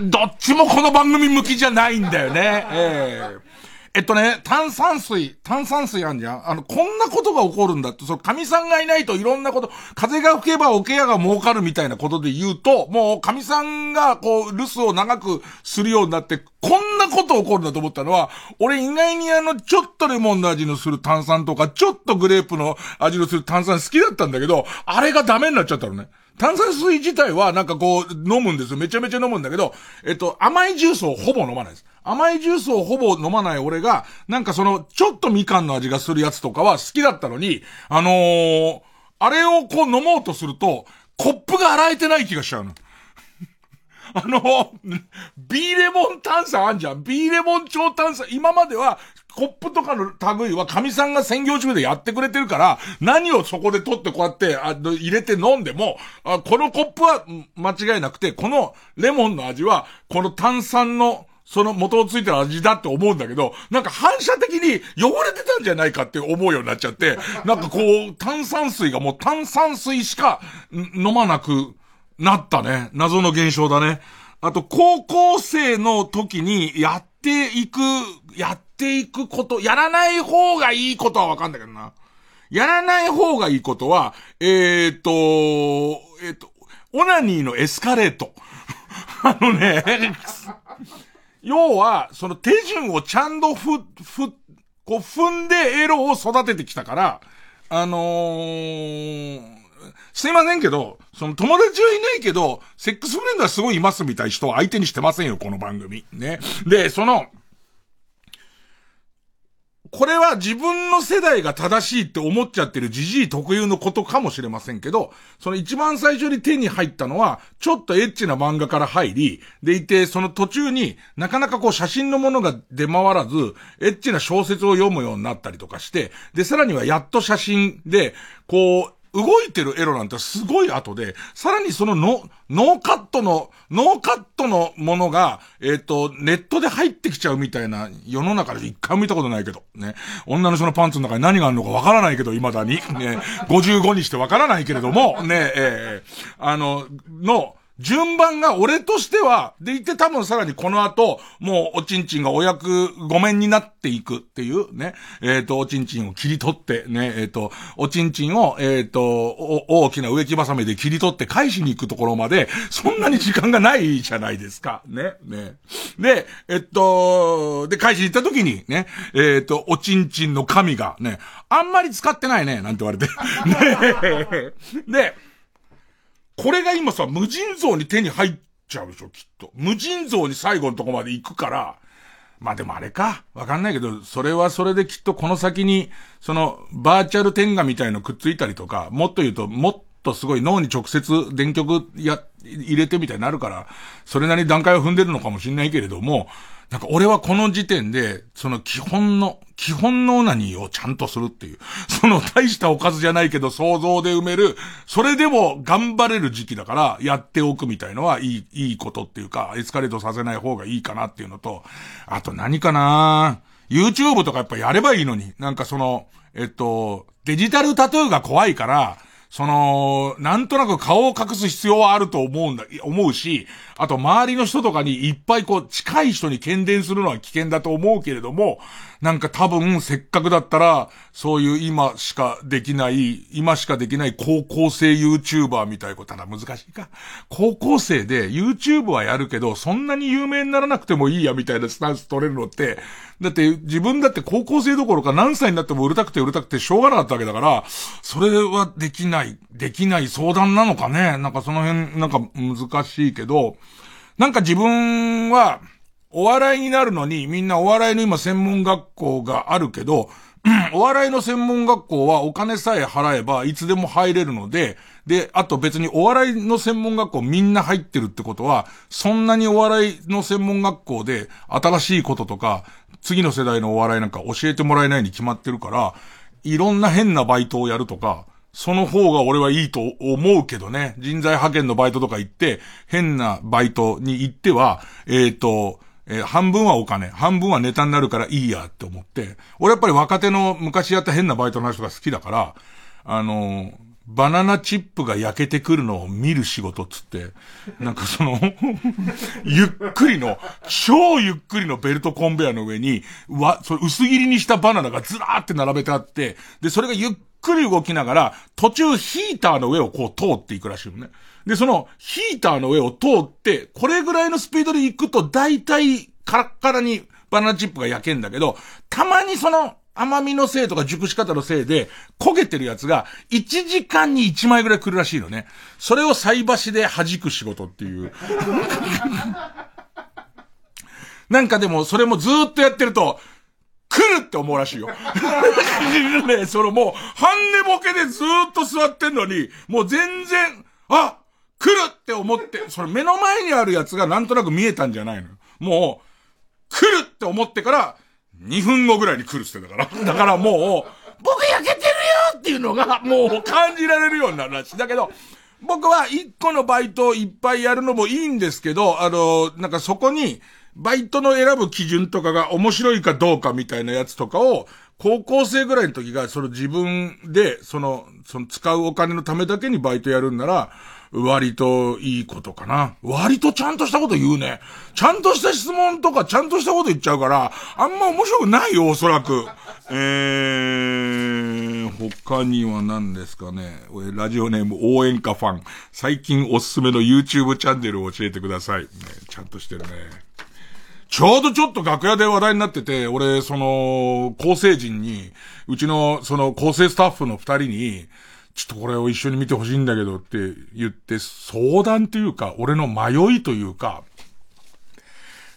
どっちもこの番組向きじゃないんだよね。えーえっとね、炭酸水、炭酸水あんじゃんあの、こんなことが起こるんだって、その神さんがいないといろんなこと、風が吹けば桶屋が儲かるみたいなことで言うと、もう神さんがこう、留守を長くするようになって、こんなこと起こるんだと思ったのは、俺意外にあの、ちょっとレモンの味のする炭酸とか、ちょっとグレープの味のする炭酸好きだったんだけど、あれがダメになっちゃったのね。炭酸水自体はなんかこう飲むんですよ。めちゃめちゃ飲むんだけど、えっと、甘いジュースをほぼ飲まないです。甘いジュースをほぼ飲まない俺が、なんかその、ちょっとみかんの味がするやつとかは好きだったのに、あのー、あれをこう飲もうとすると、コップが洗えてない気がしちゃうの。<laughs> あの、ビーレモン炭酸あんじゃん。ビーレモン超炭酸。今までは、コップとかの類は神さんが専業主婦でやってくれてるから、何をそこで取ってこうやってあ入れて飲んでもあ、このコップは間違いなくて、このレモンの味は、この炭酸のその元をついてる味だって思うんだけど、なんか反射的に汚れてたんじゃないかって思うようになっちゃって、なんかこう、炭酸水がもう炭酸水しか飲まなくなったね。謎の現象だね。あと、高校生の時にやっていく、やっていくこと、やらない方がいいことはわかんだけどな。やらない方がいいことは、えー、っと、えー、っと、オナニーのエスカレート。<laughs> あのね、要は、その手順をちゃんとふ、ふ、こう踏んでエロを育ててきたから、あのー、すいませんけど、その友達はいないけど、セックスフレンドはすごいいますみたいな人を相手にしてませんよ、この番組。ね。で、その、これは自分の世代が正しいって思っちゃってるじじい特有のことかもしれませんけど、その一番最初に手に入ったのは、ちょっとエッチな漫画から入り、でいて、その途中になかなかこう写真のものが出回らず、エッチな小説を読むようになったりとかして、で、さらにはやっと写真で、こう、動いてるエロなんてすごい後で、さらにそのノノーカットの、ノーカットのものが、えっ、ー、と、ネットで入ってきちゃうみたいな世の中で一回も見たことないけど、ね。女の人のパンツの中に何があるのかわからないけど、未だに。ね。55にしてわからないけれども、ね、えー、あの、の、順番が俺としては、でいて多分さらにこの後、もうおちんちんがお役ごめんになっていくっていうね、えっ、ー、と、おちんちんを切り取って、ね、えっ、ー、と、おちんちんを、えっ、ー、と、大きな植木ばさみで切り取って返しに行くところまで、そんなに時間がないじゃないですか。ね、ね。で、えっと、で、返しに行った時に、ね、えっと、おちんちんの神が、ね、あんまり使ってないね、なんて言われて。ね、で、これが今さ、無尽蔵に手に入っちゃうでしょ、きっと。無尽蔵に最後のとこまで行くから、まあでもあれか。わかんないけど、それはそれできっとこの先に、その、バーチャル天下みたいのくっついたりとか、もっと言うと、もっとすごい脳に直接電極や、入れてみたいになるから、それなりに段階を踏んでるのかもしんないけれども、なんか俺はこの時点で、その基本の、基本のオナニーをちゃんとするっていう。その大したおかずじゃないけど想像で埋める、それでも頑張れる時期だからやっておくみたいのはいい、いいことっていうか、エスカレートさせない方がいいかなっていうのと、あと何かな？YouTube とかやっぱやればいいのに。なんかその、えっと、デジタルタトゥーが怖いから、その、なんとなく顔を隠す必要はあると思うんだ、思うし、あと周りの人とかにいっぱいこう近い人に喧伝するのは危険だと思うけれども、なんか多分せっかくだったら、そういう今しかできない、今しかできない高校生 YouTuber みたいなことは難しいか。高校生で YouTube はやるけど、そんなに有名にならなくてもいいやみたいなスタンス取れるのって、だって自分だって高校生どころか何歳になっても売れたくて売れたくてしょうがなかったわけだから、それはできない、できない相談なのかね。なんかその辺、なんか難しいけど、なんか自分は、お笑いになるのに、みんなお笑いの今専門学校があるけど、お笑いの専門学校はお金さえ払えばいつでも入れるので、で、あと別にお笑いの専門学校みんな入ってるってことは、そんなにお笑いの専門学校で新しいこととか、次の世代のお笑いなんか教えてもらえないに決まってるから、いろんな変なバイトをやるとか、その方が俺はいいと思うけどね。人材派遣のバイトとか行って、変なバイトに行っては、えっ、ー、と、えー、半分はお金、半分はネタになるからいいやって思って、俺やっぱり若手の昔やった変なバイトの人が好きだから、あのー、バナナチップが焼けてくるのを見る仕事っつって、なんかその <laughs> ゆっくりの、超ゆっくりのベルトコンベヤの上に、わ、それ薄切りにしたバナナがずらーって並べてあって、で、それがゆっくり動きながら、途中ヒーターの上をこう通っていくらしいのね。で、そのヒーターの上を通って、これぐらいのスピードで行くと大体カラッカラにバナナチップが焼けんだけど、たまにその甘みのせいとか熟し方のせいで焦げてるやつが1時間に1枚ぐらい来るらしいのね。それを菜箸で弾く仕事っていう。<laughs> なんかでもそれもずーっとやってると、来るって思うらしいよ。<laughs> ね、そのもう、半寝ぼけでずーっと座ってんのに、もう全然、あ来るって思って、それ目の前にあるやつがなんとなく見えたんじゃないのもう、来るって思ってから、2分後ぐらいに来るってだから。だからもう、僕焼けてるよっていうのが、もう感じられるようになるらしい。だけど、僕は1個のバイトをいっぱいやるのもいいんですけど、あの、なんかそこに、バイトの選ぶ基準とかが面白いかどうかみたいなやつとかを、高校生ぐらいの時が、その自分で、その、その使うお金のためだけにバイトやるんなら、割といいことかな。割とちゃんとしたこと言うね。ちゃんとした質問とかちゃんとしたこと言っちゃうから、あんま面白くないよ、おそらく。えー、他には何ですかね。ラジオネーム応援歌ファン。最近おすすめの YouTube チャンネルを教えてください。ね、ちゃんとしてるね。ちょうどちょっと楽屋で話題になってて、俺、その、構成陣に、うちの、その、構成スタッフの二人に、ちょっとこれを一緒に見てほしいんだけどって言って、相談というか、俺の迷いというか、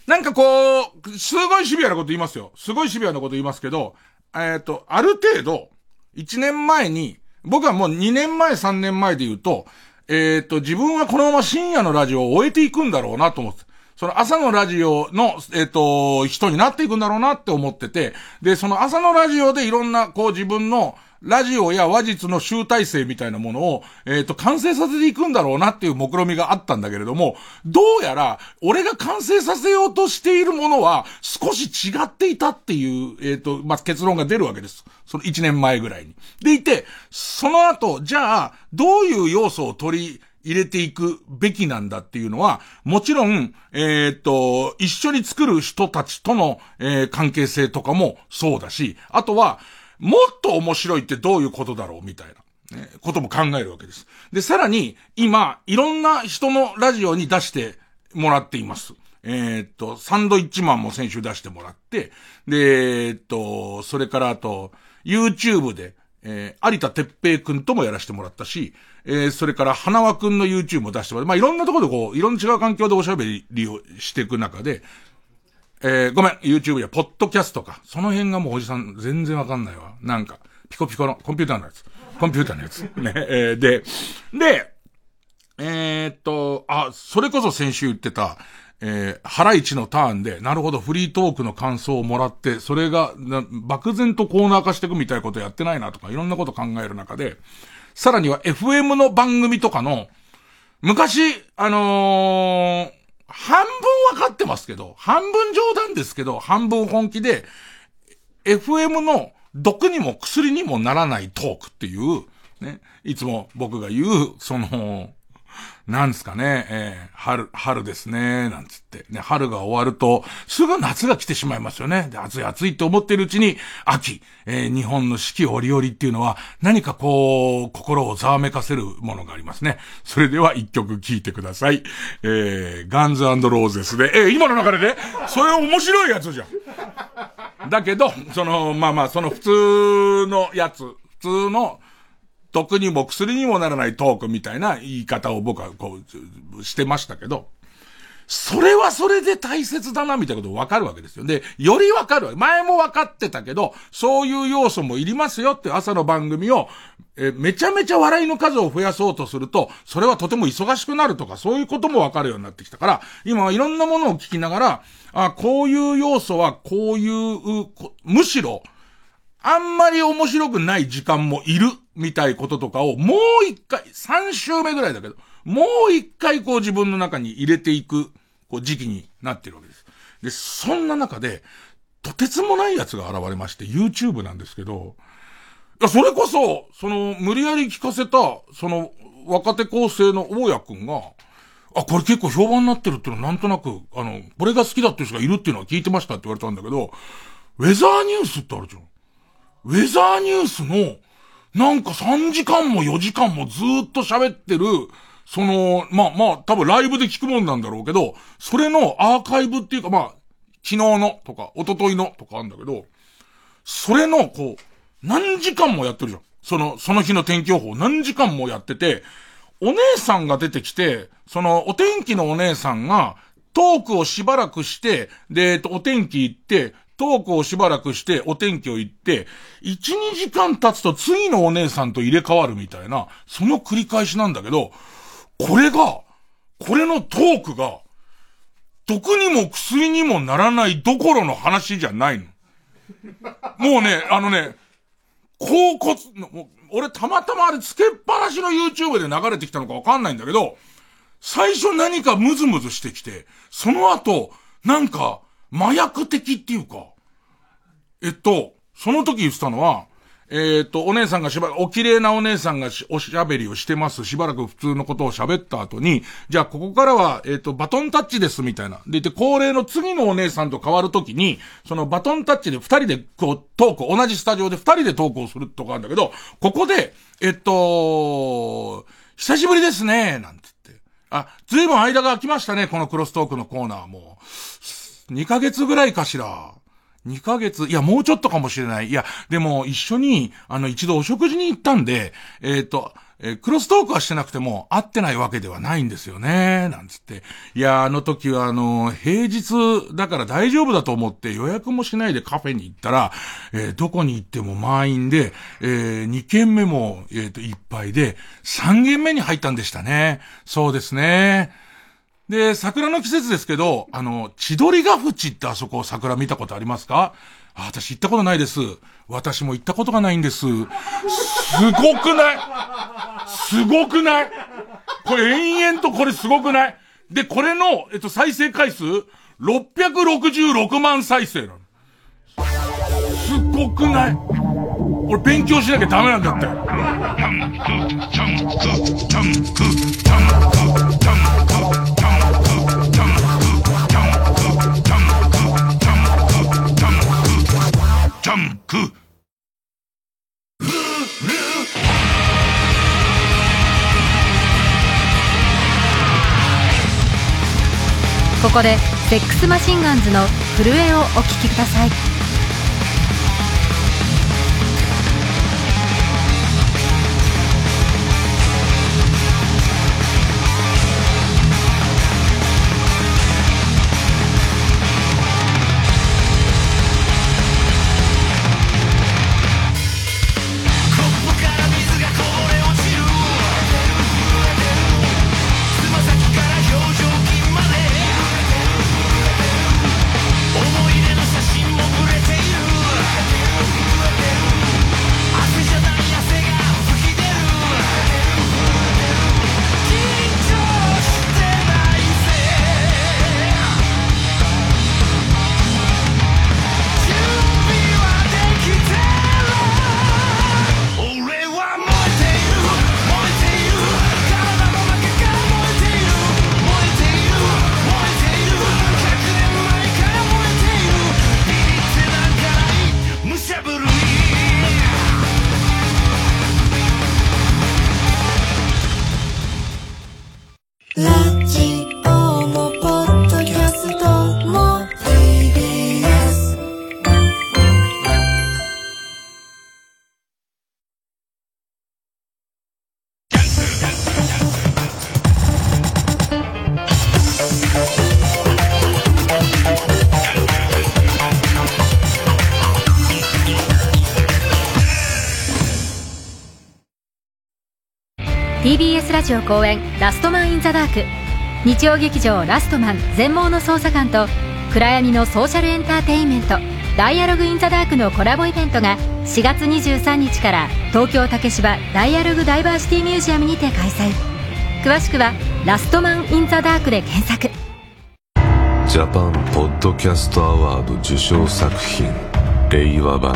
なんかこう、すごいシビアなこと言いますよ。すごいシビアなこと言いますけど、えっ、と、ある程度、1年前に、僕はもう2年前、3年前で言うと、えっ、と、自分はこのまま深夜のラジオを終えていくんだろうなと思って。その朝のラジオの、えっ、と、人になっていくんだろうなって思ってて、で、その朝のラジオでいろんな、こう自分の、ラジオや話術の集大成みたいなものを、えっ、ー、と、完成させていくんだろうなっていう目論みがあったんだけれども、どうやら、俺が完成させようとしているものは、少し違っていたっていう、えっ、ー、と、まあ、結論が出るわけです。その1年前ぐらいに。でいて、その後、じゃあ、どういう要素を取り、入れていくべきなんだっていうのは、もちろん、えっ、と、一緒に作る人たちとの、えー、関係性とかもそうだし、あとは、もっと面白いってどういうことだろうみたいな、ね、ことも考えるわけです。で、さらに、今、いろんな人のラジオに出してもらっています。えー、っと、サンドイッチマンも先週出してもらって、で、えー、っと、それからあと、YouTube で、えー、有田哲平くんともやらせてもらったし、えー、それから花輪くんの YouTube も出してもらって、まあ、いろんなところでこう、いろんな違う環境でおしゃべりをしていく中で、えー、ごめん、YouTube や、ポッドキャストか。その辺がもうおじさん全然わかんないわ。なんか、ピコピコの、コンピューターのやつ。コンピューターのやつ。<laughs> ね、えー、で、で、えー、っと、あ、それこそ先週言ってた、えー、ハイチのターンで、なるほど、フリートークの感想をもらって、それが、漠然とコーナー化していくみたいなことやってないなとか、いろんなこと考える中で、さらには FM の番組とかの、昔、あのー、半分わかってますけど、半分冗談ですけど、半分本気で、FM の毒にも薬にもならないトークっていう、ね、いつも僕が言う、その、なんすかね、えー、春、春ですね、なんつって。ね、春が終わると、すぐ夏が来てしまいますよね。で、暑い暑いって思ってるうちに、秋、えー、日本の四季折々っていうのは、何かこう、心をざわめかせるものがありますね。それでは一曲聴いてください。えー、ガンズローゼスで、えー、今の流れで、それ面白いやつじゃん。だけど、その、まあまあ、その普通のやつ、普通の、毒にも薬にもならないトークみたいな言い方を僕はこう、してましたけど、それはそれで大切だな、みたいなことわかるわけですよ。で、よりわかるわ。前もわかってたけど、そういう要素もいりますよって朝の番組を、え、めちゃめちゃ笑いの数を増やそうとすると、それはとても忙しくなるとか、そういうこともわかるようになってきたから、今はいろんなものを聞きながら、あ、こういう要素はこういう、むしろ、あんまり面白くない時間もいる、みたいこととかを、もう一回、3週目ぐらいだけど、もう一回こう自分の中に入れていく、こう時期になってるわけです。で、そんな中で、とてつもない奴が現れまして、YouTube なんですけど、いや、それこそ、その、無理やり聞かせた、その、若手構成の大家くんが、あ、これ結構評判になってるっていうのはなんとなく、あの、これが好きだっていう人がいるっていうのは聞いてましたって言われたんだけど、ウェザーニュースってあるじゃん。ウェザーニュースの、なんか3時間も4時間もずっと喋ってる、その、まあまあ、多分ライブで聞くもんなんだろうけど、それのアーカイブっていうかまあ、昨日のとか、一昨日のとかあるんだけど、それの、こう、何時間もやってるじゃん。その、その日の天気予報何時間もやってて、お姉さんが出てきて、その、お天気のお姉さんが、トークをしばらくして、で、えっと、お天気行って、トークをしばらくしてお天気を言って、1、2時間経つと次のお姉さんと入れ替わるみたいな、その繰り返しなんだけど、これが、これのトークが、毒にも薬にもならないどころの話じゃないの。もうね、あのね、高骨、俺たまたまあれつけっぱなしの YouTube で流れてきたのかわかんないんだけど、最初何かムズムズしてきて、その後、なんか、麻薬的っていうか、えっと、その時言ってたのは、えっ、と、お姉さんがしばらく、お綺麗なお姉さんがしおしゃべりをしてます。しばらく普通のことを喋った後に、じゃあここからは、えっ、と、バトンタッチですみたいな。でいて、恒例の次のお姉さんと変わるときに、そのバトンタッチで二人でこう、トーク、同じスタジオで二人でトークをするとかあるんだけど、ここで、えっと、久しぶりですね、なんて言って。あ、ずいぶん間が空きましたね、このクロストークのコーナーも。2ヶ月ぐらいかしら。2ヶ月、いや、もうちょっとかもしれない。いや、でも一緒に、あの、一度お食事に行ったんで、えっ、ー、と、えー、クロストークはしてなくても、会ってないわけではないんですよね、なんつって。いや、あの時はあの、平日だから大丈夫だと思って予約もしないでカフェに行ったら、えー、どこに行っても満員で、えー、2軒目も、えっ、と、いっぱいで、3軒目に入ったんでしたね。そうですね。で、桜の季節ですけど、あの、千鳥ヶ淵ってあそこ桜見たことありますか？あ、私行ったことないです。私も行ったことがないんです。すごくない？すごくない？これ延々とこれすごくない？で、これの、えっと、再生回数 ?666 万再生なの。すごくない？俺勉強しなきゃダメなんだって。クここでセックスマシンガンズの「震え」をお聞きください。ジオ公演「ラストマン・イン・ザ・ダーク」日曜劇場「ラストマン全盲の捜査官」と暗闇のソーシャルエンターテインメント「ダイアログ・イン・ザ・ダーク」のコラボイベントが4月23日から東京竹芝ダイアログ・ダイバーシティミュージアムにて開催。詳しくは「ラストマン・イン・ザ・ダーク」で検索。ジャパンポッドキャストアワード受賞作品令和版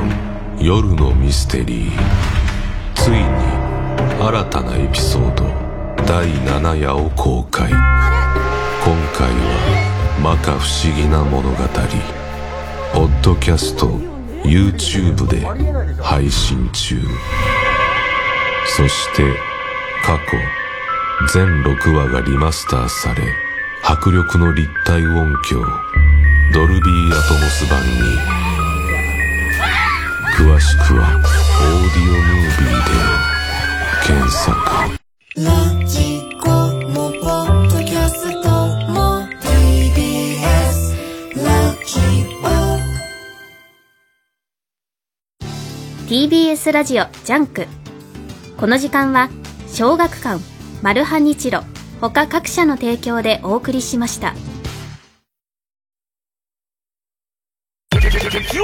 夜のミステリー。ついに新たなエピソード。第7夜を公開。今回は摩訶不思議な物語。ポッドキャスト YouTube で配信中。そして過去全6話がリマスターされ迫力の立体音響ドルビーアトモス版に。詳しくはオーディオムービーで検索。ラジコもポッドキャストも TBS ラジオ。TBS ラジオジャンク。この時間は小学館マルハニチロ他各社の提供でお送りしました。伊集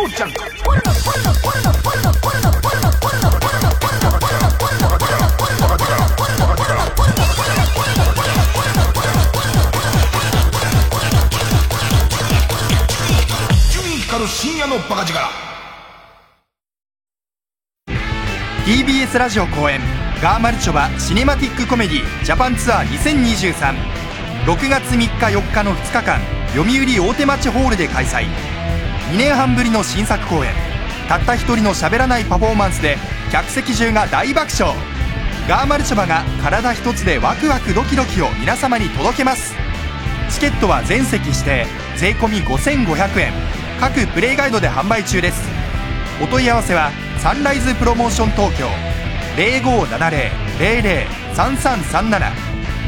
TBS ラジオ公演ガーマルチョバシネマティックコメディジャパンツアー20236月3日4日の2日間読売大手町ホールで開催。2年半ぶりの新作公演。たった一人の喋らないパフォーマンスで客席中が大爆笑。ガーマルチョバが体一つでワクワクドキドキを皆様に届けます。チケットは全席指定。税込5500円。各プレイガイドで販売中です。お問い合わせはサンライズプロモーション東京。0570-003337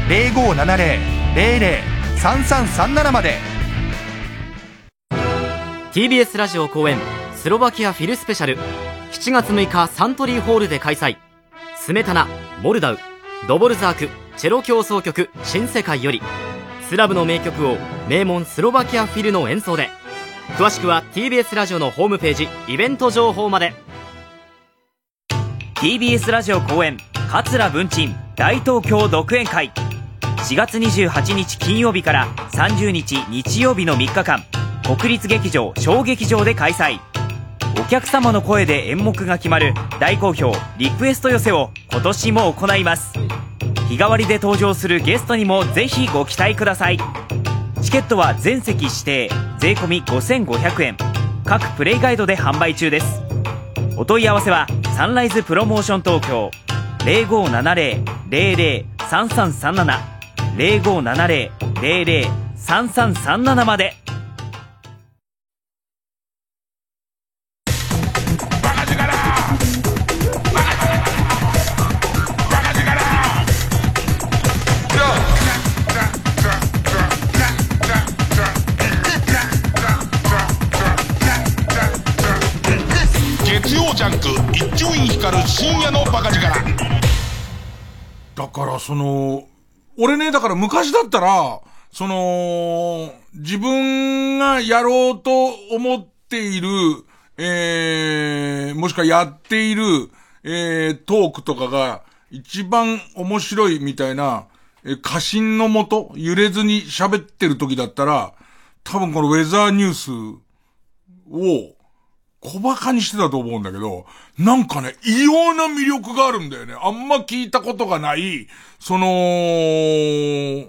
0570-003337まで。TBS ラジオ公演スロバキアフィルスペシャル。7月6日サントリーホールで開催。スメタナモルダウ。ドボルザークチェロ協奏曲新世界より。スラブの名曲を名門スロバキアフィルの演奏で。詳しくは TBS ラジオのホームページイベント情報まで。TBS ラジオ公演桂文鎮大東京独演会。4月28日金曜日から30日日曜日の3日間国立劇場小劇場で開催。お客様の声で演目が決まる大好評リクエスト寄せを今年も行います。日替わりで登場するゲストにもぜひご期待ください。チケットは全席指定。税込5500円。各プレイガイドで販売中です。お問い合わせはサンライズプロモーション東京。0570-003337 0570-003337まで。深夜のバカ力。だからその俺ねだから昔だったらその自分がやろうと思っているえー、もしくはやっているえー、トークとかが一番面白いみたいな、えー、過信のもと揺れずに喋ってる時だったら多分このウェザーニュースを小馬鹿にしてたと思うんだけど、なんかね、異様な魅力があるんだよね。あんま聞いたことがない、その、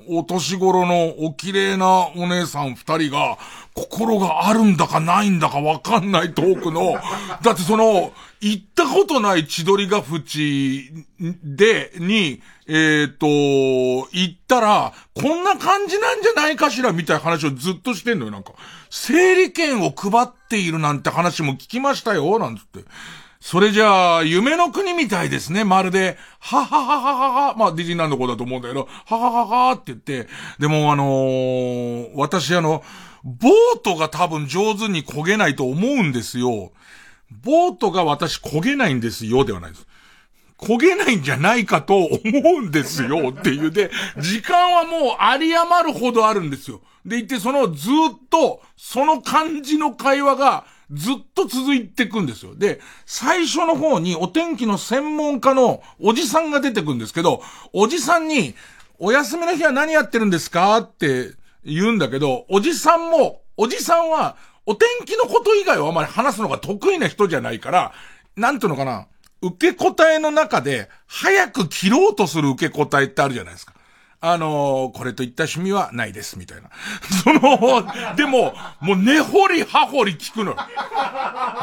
お年頃のお綺麗なお姉さん二人が、心があるんだかないんだかわかんないトークの、だってその、行ったことない千鳥ヶ淵で、に、えっ、と、行ったら、こんな感じなんじゃないかしらみたいな話をずっとしてんのよ、なんか。整理券を配っているなんて話も聞きましたよ、なんつって。それじゃあ、夢の国みたいですね、まるで。はははははは。まあ、ディズニーランド子だと思うんだけど、ははははって言って。でも、あのー、私あの、ボートが多分上手に焦げないと思うんですよ。ボートが私焦げないんですよ、ではないです。焦げないんじゃないかと思うんですよっていうで、時間はもうあり余るほどあるんですよ。でいて、そのずっと、その感じの会話が、ずっと続いていくんですよ。で、最初の方にお天気の専門家のおじさんが出てくんですけど、おじさんに、お休みの日は何やってるんですか？って言うんだけど、おじさんも、おじさんは、お天気のこと以外はあまり話すのが得意な人じゃないから、なんていうのかな、受け答えの中で、早く切ろうとする受け答えってあるじゃないですか。あのー、これといった趣味はないです、みたいな。<laughs> その、でも、もう根掘り葉掘り聞くの。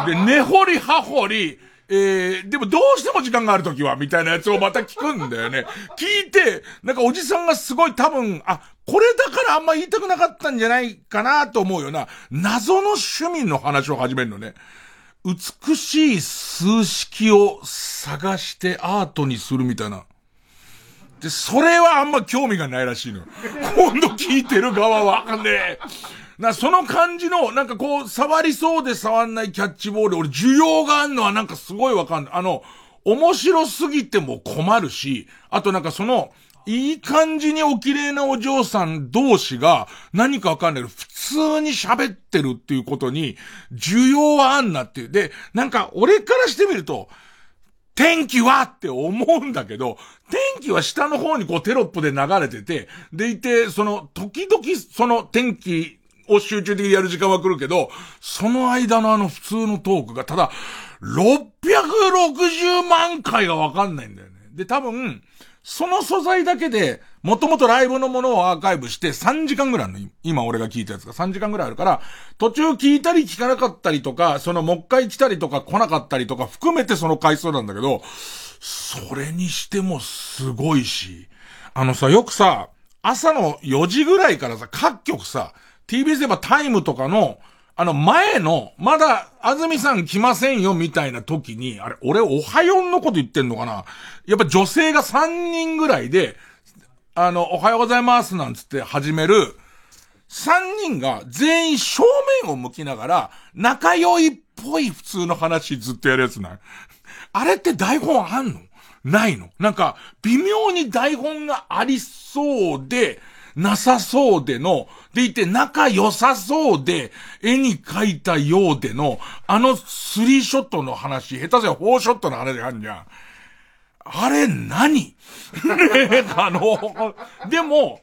で、根掘り葉掘り、えー、でもどうしても時間があるときは、みたいなやつをまた聞くんだよね。<laughs> 聞いて、なんかおじさんがすごい多分、あ、これだからあんま言いたくなかったんじゃないかなと思うよな、謎の趣味の話を始めるのね。美しい数式を探してアートにするみたいな。で、それはあんま興味がないらしいの。今度聞いてる側は、ねえな、その感じの、なんかこう、触りそうで触んないキャッチボール、俺需要があんのはなんかすごいわかんない。あの、面白すぎても困るし、あとなんかその、いい感じにお綺麗なお嬢さん同士が何かわかんないけど、普通に喋ってるっていうことに、需要はあんなっていう。で、なんか俺からしてみると、天気はって思うんだけど、天気は下の方にこうテロップで流れてて、でいて、その、時々その天気を集中的にやる時間は来るけど、その間のあの普通のトークが、ただ、660万回がわかんないんだよね。で、多分、その素材だけで、もともとライブのものをアーカイブして3時間ぐらいの、今俺が聞いたやつが。3時間ぐらいあるから、途中聞いたり聞かなかったりとか、そのもう一回来たりとか来なかったりとか含めてその回数なんだけど、それにしてもすごいし、あのさ、よくさ、朝の4時ぐらいからさ、各局さ、TBS で言えばタイムとかの、あの前の、まだ、安住さん来ませんよみたいな時に、あれ、俺おはようのこと言ってんのかな？やっぱ女性が3人ぐらいで、あの、おはようございますなんつって始める、3人が全員正面を向きながら、仲良いっぽい普通の話ずっとやるやつない？あれって台本あんの？ないの？なんか、微妙に台本がありそうで、なさそうでの、でいて仲良さそうで、絵に描いたようでの、あのスリーショットの話、下手せよフォーショットの話があるじゃん。あれ何？ね <laughs> あの、でも、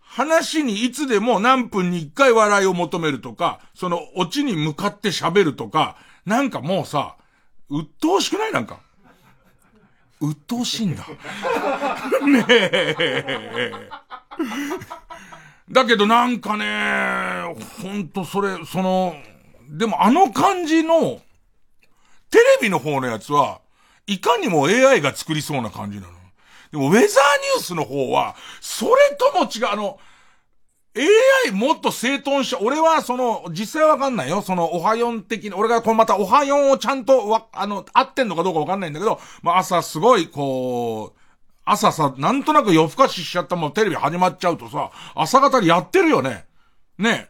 話にいつでも何分に一回笑いを求めるとか、そのオチに向かって喋るとか、なんかもうさ、鬱陶しくない？なんか。鬱陶しいんだ。<laughs> ねえ。<laughs> だけどなんかね、ほんとそれ、その、でもあの感じの、テレビの方のやつは、いかにも AI が作りそうな感じなの。でもウェザーニュースの方は、それとも違う、あの、AI もっと整頓し、俺はその、実際わかんないよ。その、おはよん的に、俺がこうまたおはよんをちゃんとわ、あの、合ってんのかどうかわかんないんだけど、まあ朝すごい、こう、朝さ、なんとなく夜更かししちゃったもんテレビ始まっちゃうとさ、朝方にやってるよね。ね。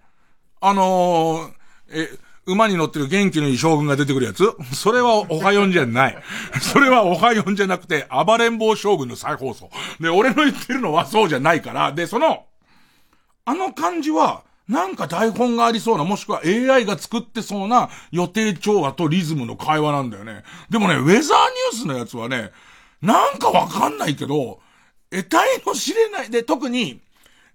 あのー、え、馬に乗ってる元気のいい将軍が出てくるやつ？それはおはよんじゃない。<laughs> それはおはよんじゃなくて、暴れん坊将軍の再放送。で、俺の言ってるのはそうじゃないから、で、その、あの感じは、なんか台本がありそうな、もしくは AI が作ってそうな予定調和とリズムの会話なんだよね。でもね、ウェザーニュースのやつはね、なんかわかんないけど、得体の知れない。で、特に、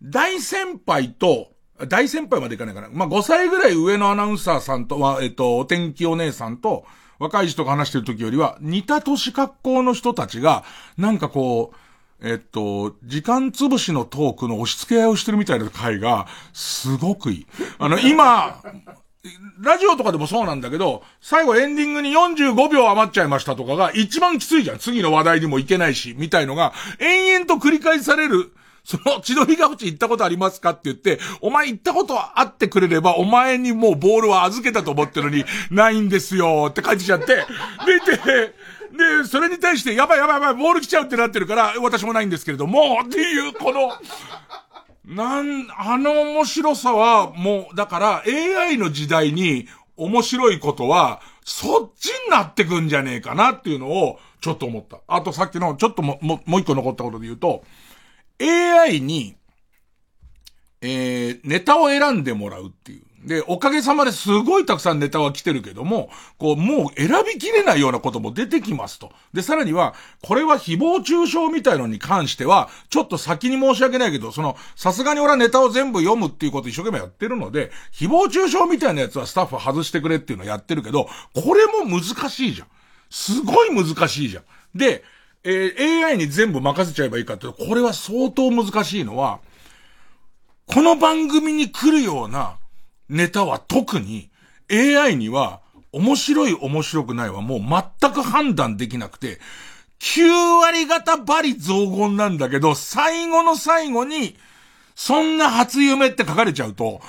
大先輩と、大先輩までいかないかな。まあ、5歳ぐらい上のアナウンサーさんとは、えっと、お天気お姉さんと、若い人が話してる時よりは、似た年格好の人たちが、なんかこう、えっと、時間潰しのトークの押し付け合いをしてるみたいな回が、すごくいい。あの、今、ラジオとかでもそうなんだけど、最後エンディングに45秒余っちゃいましたとかが一番きついじゃん。次の話題にもいけないし、みたいのが、延々と繰り返される。その、千鳥ヶ淵行ったことありますかって言って、お前行ったことあってくれれば、お前にもうボールは預けたと思ってるのに、ないんですよって書いてちゃって、で、で、で、それに対して、やばいやばいやばい、ボール来ちゃうってなってるから、私もないんですけれども、っていう、この、なん、あの面白さは、もう、だから AI の時代に面白いことは、そっちになってくんじゃねえかなっていうのを、ちょっと思った。あとさっきの、ちょっとも、も、もう一個残ったことで言うと、AI に、えー、ネタを選んでもらうっていう。で、おかげさまですごいたくさんネタは来てるけども、こう、もう選びきれないようなことも出てきますと。で、さらには、これは誹謗中傷みたいのに関しては、ちょっと先に申し訳ないけど、その、さすがに俺はネタを全部読むっていうこと一生懸命やってるので、誹謗中傷みたいなやつはスタッフ外してくれっていうのやってるけど、これも難しいじゃん。すごい難しいじゃん。で、えー、AI に全部任せちゃえばいいかっていうと、これは相当難しいのは、この番組に来るようなネタは特に AI には面白い面白くないはもう全く判断できなくて、9割方バリ増言なんだけど、最後の最後に、そんな初夢って書かれちゃうと、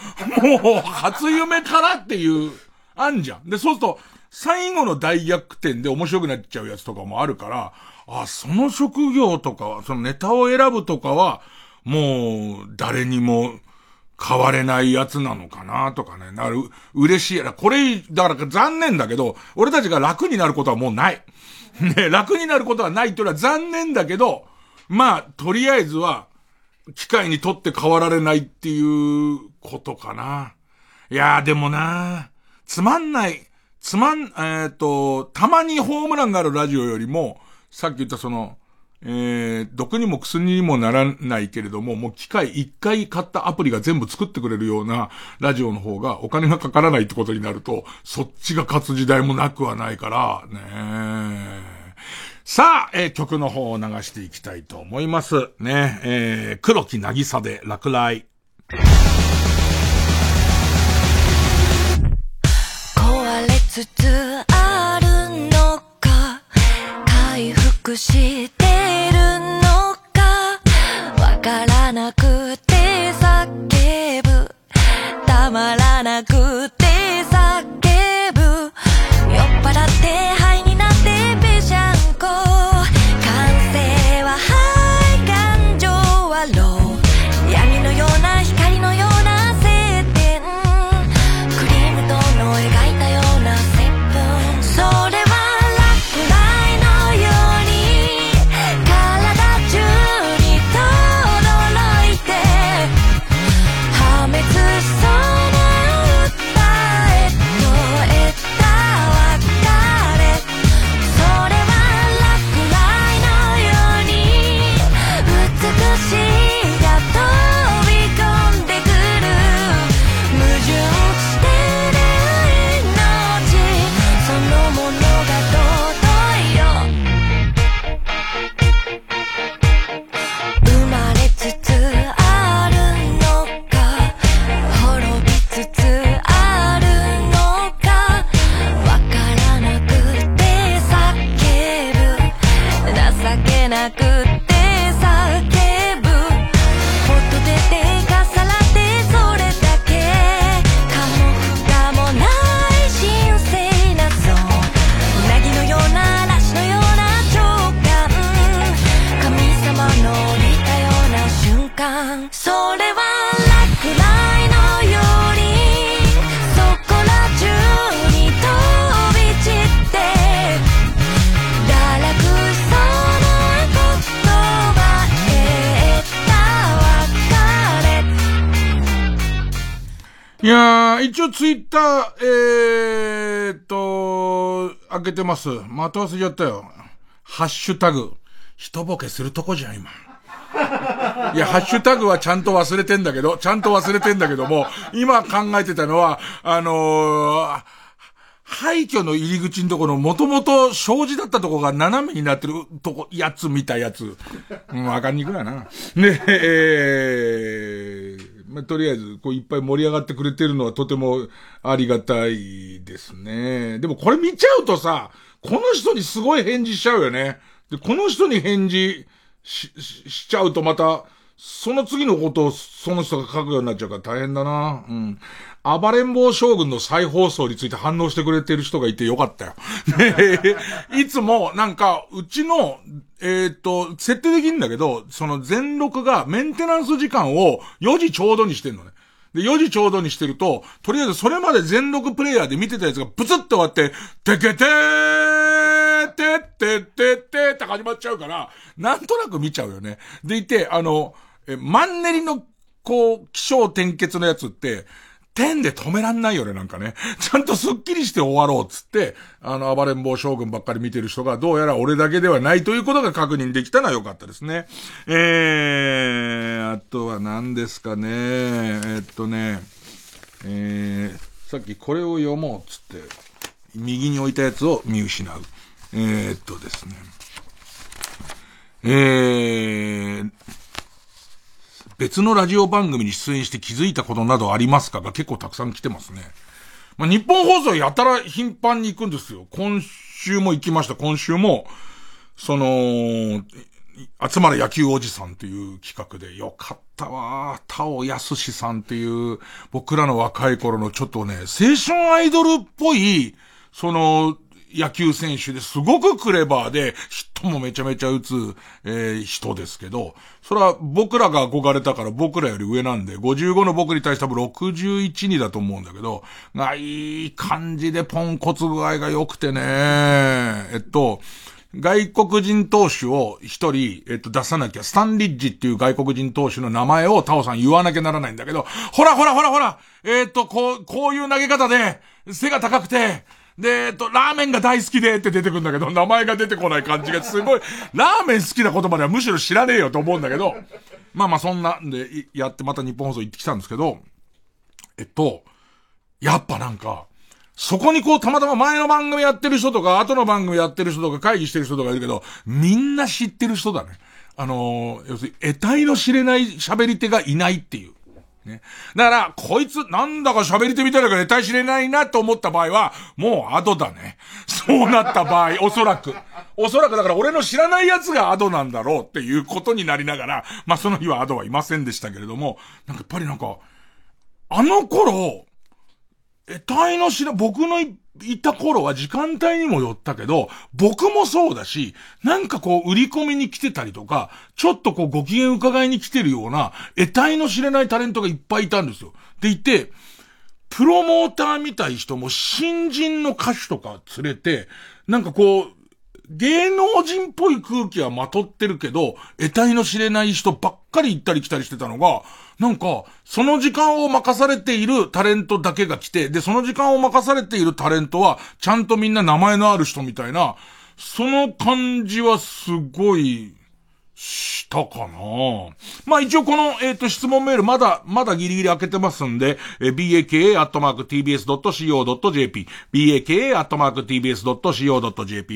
もう初夢からっていう、あんじゃん。で、そうすると、最後の大逆転で面白くなっちゃうやつとかもあるから、あ、その職業とか、そのネタを選ぶとかは、もう、誰にも、変われないやつなのかなとかね。なる、嬉しい。これ、だから残念だけど、俺たちが楽になることはもうない。<laughs> ね、楽になることはないっていうのは残念だけど、まあ、とりあえずは、機械にとって変わられないっていうことかな。いやーでもなつまんない、つまん、えっ、ー、と、たまにホームランがあるラジオよりも、さっき言ったその、えー、毒にも薬にもならないけれども、もう機械一回買ったアプリが全部作ってくれるようなラジオの方がお金がかからないってことになると、そっちが勝つ時代もなくはないから、ねさあ、えー、曲の方を流していきたいと思います。ね、えー、黒木なぎさで落雷。壊れつつあるのか回復してからなくて叫ぶ。たまらなくます。また忘れちゃったよ。ハッシュタグ。一ボケするとこじゃん、今。いや、ハッシュタグはちゃんと忘れてんだけど、ちゃんと忘れてんだけども、今考えてたのは、あのー、廃墟の入り口のところ、もともと障子だったとこが斜めになってるとこ、やつ見たやつ。うん、わかりにくいな。ねえーまあ、とりあえず、こういっぱい盛り上がってくれてるのはとてもありがたいですね。でもこれ見ちゃうとさ、この人にすごい返事しちゃうよね。で、この人に返事し、し、しちゃうとまた、その次のことをその人が書くようになっちゃうから大変だな。うん。暴れん坊将軍の再放送について反応してくれてる人がいてよかったよ。ね <laughs> えいつも、なんか、うちの、えっ、と、設定できるんだけど、その全録がメンテナンス時間を4時ちょうどにしてんのね。で、4時ちょうどにしてると、とりあえずそれまで全録プレイヤーで見てたやつがブツッと終わって、てけてーてってってってって始まっちゃうから、なんとなく見ちゃうよね。でいて、あの、え、マンネリの、こう、気象転結のやつって、点で止めらんないよね、なんかね。<laughs> ちゃんとスッキリして終わろうっつって、あの、暴れん坊将軍ばっかり見てる人が、どうやら俺だけではないということが確認できたのは良かったですね。えー、あとは何ですかね。え、っとね、えー、さっきこれを読もうつって、右に置いたやつを見失う。えー、っとですね。えー、別のラジオ番組に出演して気づいたことなどありますか？が結構たくさん来てますね。まあ、日本放送やたら頻繁に行くんですよ。今週も行きました。今週も、その、集まる野球おじさんという企画で、よかったわ。田尾康さんっていう、僕らの若い頃のちょっとね、青春アイドルっぽい、その、野球選手ですごくクレバーで、ヒットもめちゃめちゃ打つ、えー、人ですけど、それは僕らが憧れたから僕らより上なんで、55の僕に対して多分61にだと思うんだけど、が、いい感じでポンコツ具合が良くてね、えっと、外国人投手を一人、えっと、出さなきゃ、スタンリッジっていう外国人投手の名前をタオさん言わなきゃならないんだけど、ほらほらほらほらえっと、こう、こういう投げ方で、背が高くて、で、えっと、ラーメンが大好きでって出てくるんだけど、名前が出てこない感じがすごい、ラーメン好きな言葉ではむしろ知らねえよと思うんだけど、まあまあそんなんで、やってまた日本放送行ってきたんですけど、えっと、やっぱなんか、そこにこう、たまたま前の番組やってる人とか、後の番組やってる人とか、会議してる人とかいるけど、みんな知ってる人だね。あの要するに、得体の知れない喋り手がいないっていう。ね。だから、こいつ、なんだか喋り手みたいだから得体知れないなと思った場合は、もうアドだね。そうなった場合、<laughs> おそらく。おそらくだから俺の知らない奴がアドなんだろうっていうことになりながら、まあその日はアドはいませんでしたけれども、なんかやっぱりなんか、あの頃、得体の知ら、僕のいた頃は時間帯にもよったけど、僕もそうだし、なんかこう売り込みに来てたりとか、ちょっとこうご機嫌伺いに来てるような、得体の知れないタレントがいっぱいいたんですよ。でいて、プロモーターみたい人も新人の歌手とか連れて、なんかこう、芸能人っぽい空気はまとってるけど、得体の知れない人ばっかり行ったり来たりしてたのが、なんか、その時間を任されているタレントだけが来て、で、その時間を任されているタレントは、ちゃんとみんな名前のある人みたいな、その感じはすごい、したかな？まあ一応この、えっ、ー、と、質問メールまだ、まだギリギリ開けてますんで、えー、baka.tbs.co.jp、baka.tbs.co.jp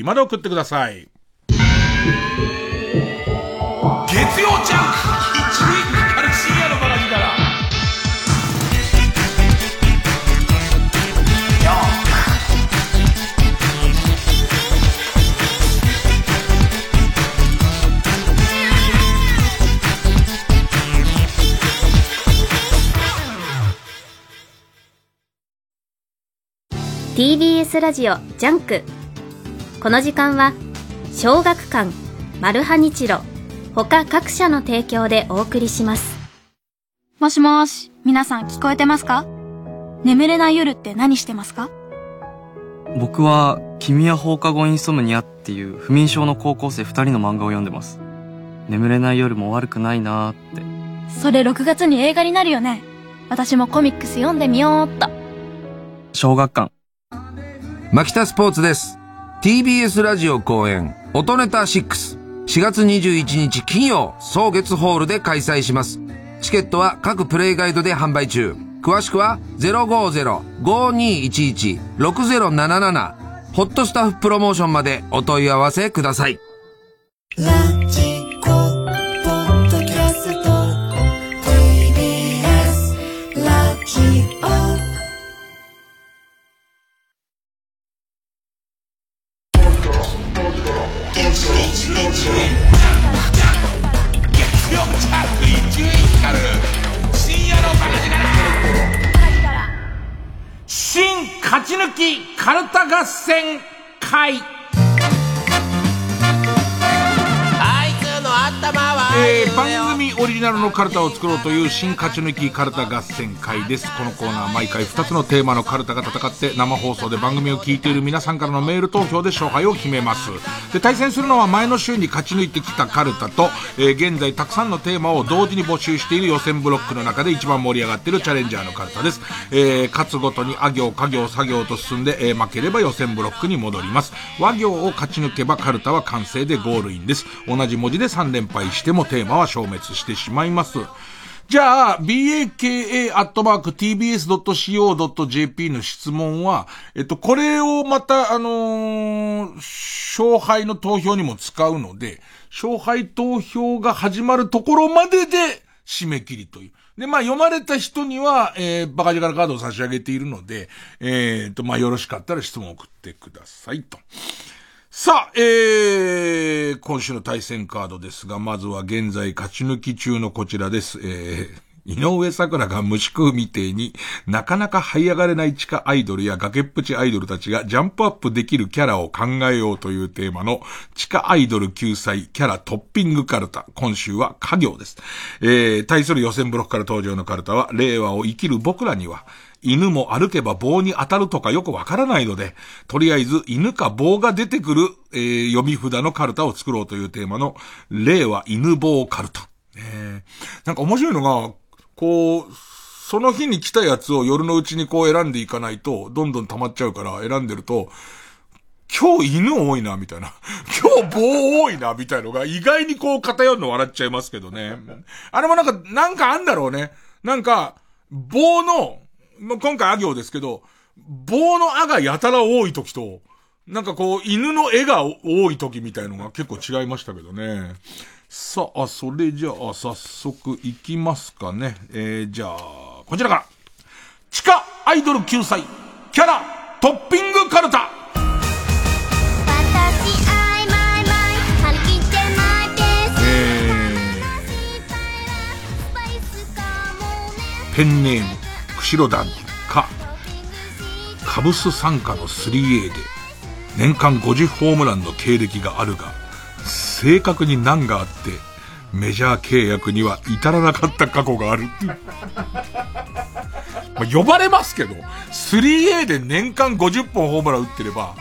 まで送ってください。月曜ジャンク TBS ラジオジャンク。この時間は小学館マルハニチロ他各社の提供でお送りします。もしもし皆さん聞こえてますか？眠れない夜って何してますか？僕は君は放課後インソムニアっていう不眠症の高校生2人の漫画を読んでます。眠れない夜も悪くないなーって。それ6月に映画になるよね。私もコミックス読んでみようっと。小学館牧田スポーツです TBS ラジオ公演音ネタ6 4月21日金曜、総月ホールで開催します。チケットは各プレイガイドで販売中。詳しくは050-5211-6077ホットスタッフプロモーションまでお問い合わせください。合戦会あいつの頭はえー、番組オリジナルのカルタを作ろうという新勝ち抜きカルタ合戦会です。このコーナー毎回2つのテーマのカルタが戦って生放送で番組を聞いている皆さんからのメール投票で勝敗を決めます。で、対戦するのは前の週に勝ち抜いてきたカルタと、えー、現在たくさんのテーマを同時に募集している予選ブロックの中で一番盛り上がっているチャレンジャーのカルタです。えー、勝つごとにあ行、家行、作業と進んで、え、負ければ予選ブロックに戻ります。和行を勝ち抜けばカルタは完成でゴールインです。同じ文字で3連敗してもテーマは消滅してしまいます。じゃあ、baka.tbs.co.jp の質問は、えっと、これをまた、あのー、勝敗の投票にも使うので、勝敗投票が始まるところまでで締め切りという。で、まあ、読まれた人には、えー、バカ力カードを差し上げているので、えー、と、まあ、よろしかったら質問を送ってくださいと。さあ、えー、今週の対戦カードですが、まずは現在勝ち抜き中のこちらです。えー、井上桜が虫食うみてえになかなか這い上がれない地下アイドルや崖っぷちアイドルたちがジャンプアップできるキャラを考えようというテーマの地下アイドル救済キャラトッピングカルタ。今週は家業です。えー、対する予選ブロックから登場のカルタは令和を生きる僕らには犬も歩けば棒に当たるとかよくわからないので、とりあえず犬か棒が出てくる、えー、読み札のカルタを作ろうというテーマの、令和犬棒カルタ。えー、なんか面白いのが、こう、その日に来たやつを夜のうちにこう選んでいかないと、どんどん溜まっちゃうから選んでると、今日犬多いな、みたいな。<laughs> 今日棒多いな、みたいのが意外にこう偏るの笑っちゃいますけどね。あれもなんか、なんかあんだろうね。なんか、棒の、今回あ行ですけど、棒のあがやたら多い時と、なんかこう、犬の絵が多い時みたいのが結構違いましたけどね。さあ、それじゃあ、早速行きますかね。えー、じゃあ、こちらから。地下アイドル救済、キャラ、トッピングカルタ。ペンネーム、釧路団か、カブス参加の 3A で、年間50ホームランの経歴があるが、正確に難があって、メジャー契約には至らなかった過去がある。<laughs> まあ、呼ばれますけど、3A で年間50本ホームラン打ってれば、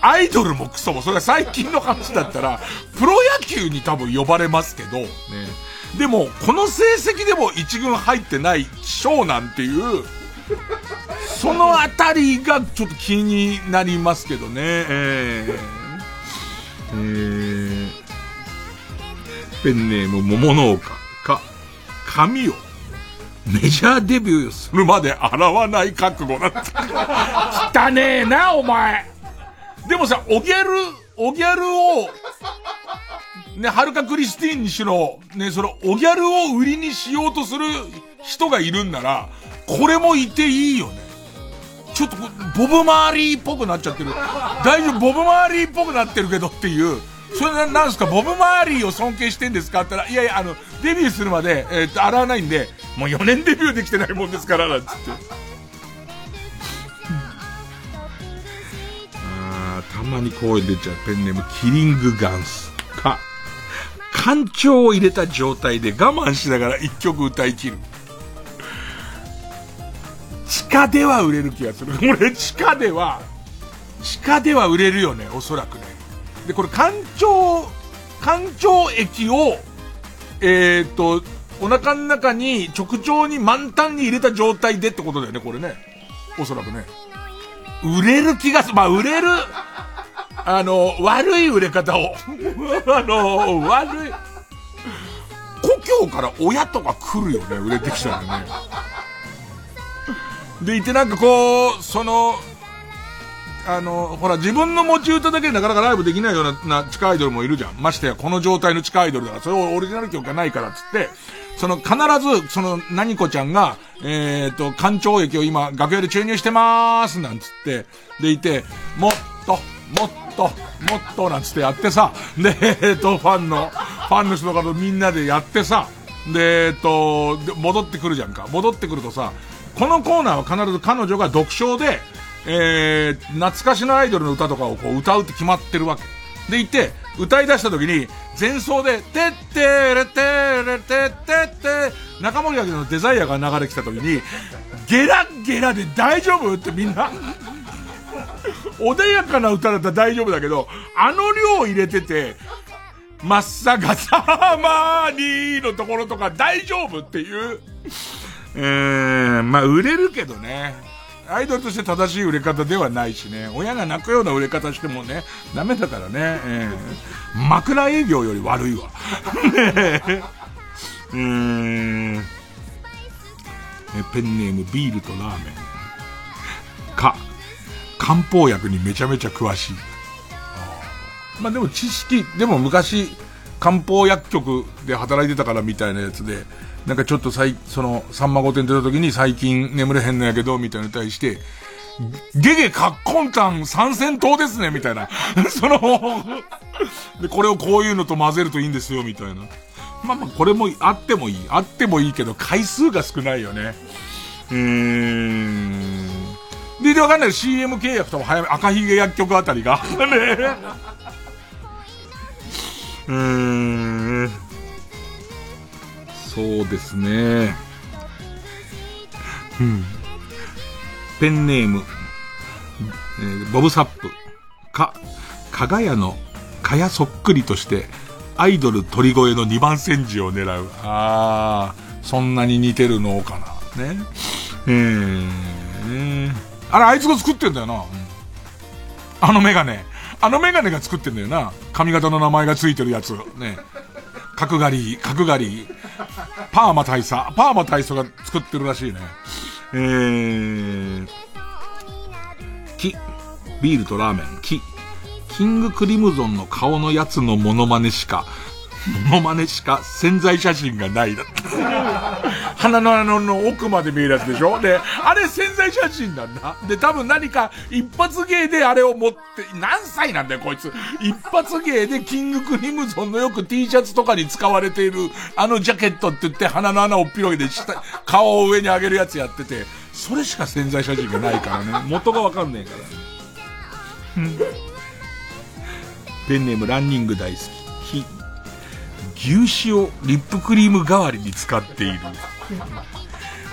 アイドルもクソも、それは最近の話だったら、プロ野球に多分呼ばれますけど、ね。でも、この成績でも一軍入ってない賞なんていう、そのあたりがちょっと気になりますけどね。えー、えー、ペンネーム桃農家か、髪をメジャーデビューするまで洗わない覚悟だった。汚ねえな、お前。でもさ、おギャル、おギャルを、ね、はるかクリスティーンにしろ、ね、その、おギャルを売りにしようとする人がいるんなら、これもいていいよね。ちょっと、ボブマーリーっぽくなっちゃってる。大丈夫、ボブマーリーっぽくなってるけどっていう。それな、なんすか、ボブマーリーを尊敬してんですかって言ったら、いやいや、あの、デビューするまで、えー、っと、洗わないんで、もう4年デビューできてないもんですから、なんつって。あたまに声出ちゃうペンネーム、キリングガンス。感情を入れた状態で我慢しながら一曲歌い切る。地下では売れる気がする。<laughs> 俺、地下では、地下では売れるよね、おそらくね。で、これ、環状、環状液を、えー、っと、お腹の中に直腸に満タンに入れた状態でってことだよね、これね。おそらくね。売れる気がする。まあ、売れる。あの、悪い売れ方を。<laughs> あの、悪い。故郷から親とか来るよね、売れてきたらね。でいてなんかこう、その、あの、ほら、自分の持ち歌だけでなかなかライブできないような、な地下アイドルもいるじゃん。ましてや、この状態の地下アイドルだから、それをオリジナル曲がないからっつって、その、必ず、その、何子ちゃんが、えっ、ー、と、官庁液を今、楽屋で注入してまーす、なんつって、でいて、もっと、もっと、ともっと、なんつってやってさ、で、えっ、と、ファンの、ファンの人とかとみんなでやってさ、で、えっ、と、戻ってくるじゃんか。戻ってくるとさ、このコーナーは必ず彼女が独唱で、えー、懐かしのアイドルの歌とかをこう歌うって決まってるわけ。で行って、歌い出した時に、前奏で、てってれてれてってって、中森明菜のデザイアが流れてきた時に、ゲラゲラで大丈夫？ってみんな、穏やかな歌だったら大丈夫だけど、あの量入れてて、真っ逆さまにのところとか大丈夫っていう。えー、まあ売れるけどね。アイドルとして正しい売れ方ではないしね。親が泣くような売れ方してもね、ダメだからね。えー、枕営業より悪いわ。<laughs> ねえ。うーん。ペンネームビールとラーメン。か、漢方薬にめちゃめちゃ詳しい。まあでも知識、でも昔、漢方薬局で働いてたからみたいなやつで、なんかちょっと最、その、さんま御殿出た時に最近眠れへんのやけど、みたいなのに対して、ゲゲカッコンタン三戦闘ですね、みたいな。<laughs> その、で、これをこういうのと混ぜるといいんですよ、みたいな。まあまあ、これもあってもいい。あってもいいけど、回数が少ないよね。うーん。で、でわかんない CM 契約とも早め、赤ひげ薬局あたりが。ねうーん。そうですね。うん。ペンネーム、えーボブサップ。か、かがやの、かやそっくりとして、アイドル鳥越の2番煎じを狙う。あー、そんなに似てるのかな。ね。えー、あれ、あいつが作ってんだよな。あのメガネ。あのメガネが作ってんだよな。髪型の名前がついてるやつ。ね。角刈り、角刈り、パーマ大佐、パーマ大佐が作ってるらしいね。えー、キ、ビールとラーメン、キ、キングクリムゾンの顔のやつのモノマネしか、モノマネしか潜在写真がないだって。鼻の穴の奥まで見えるやつでしょ？で、あれ潜在写真なんだ。で、多分何か一発芸であれを持って、何歳なんだよこいつ。一発芸でキングクリムゾンのよく T シャツとかに使われているあのジャケットって言って鼻の穴を広げて下、顔を上に上げるやつやってて、それしか潜在写真がないからね。元がわかんねえから。うんペンネームランニング大好き。ひ牛脂をリップクリーム代わりに使っている。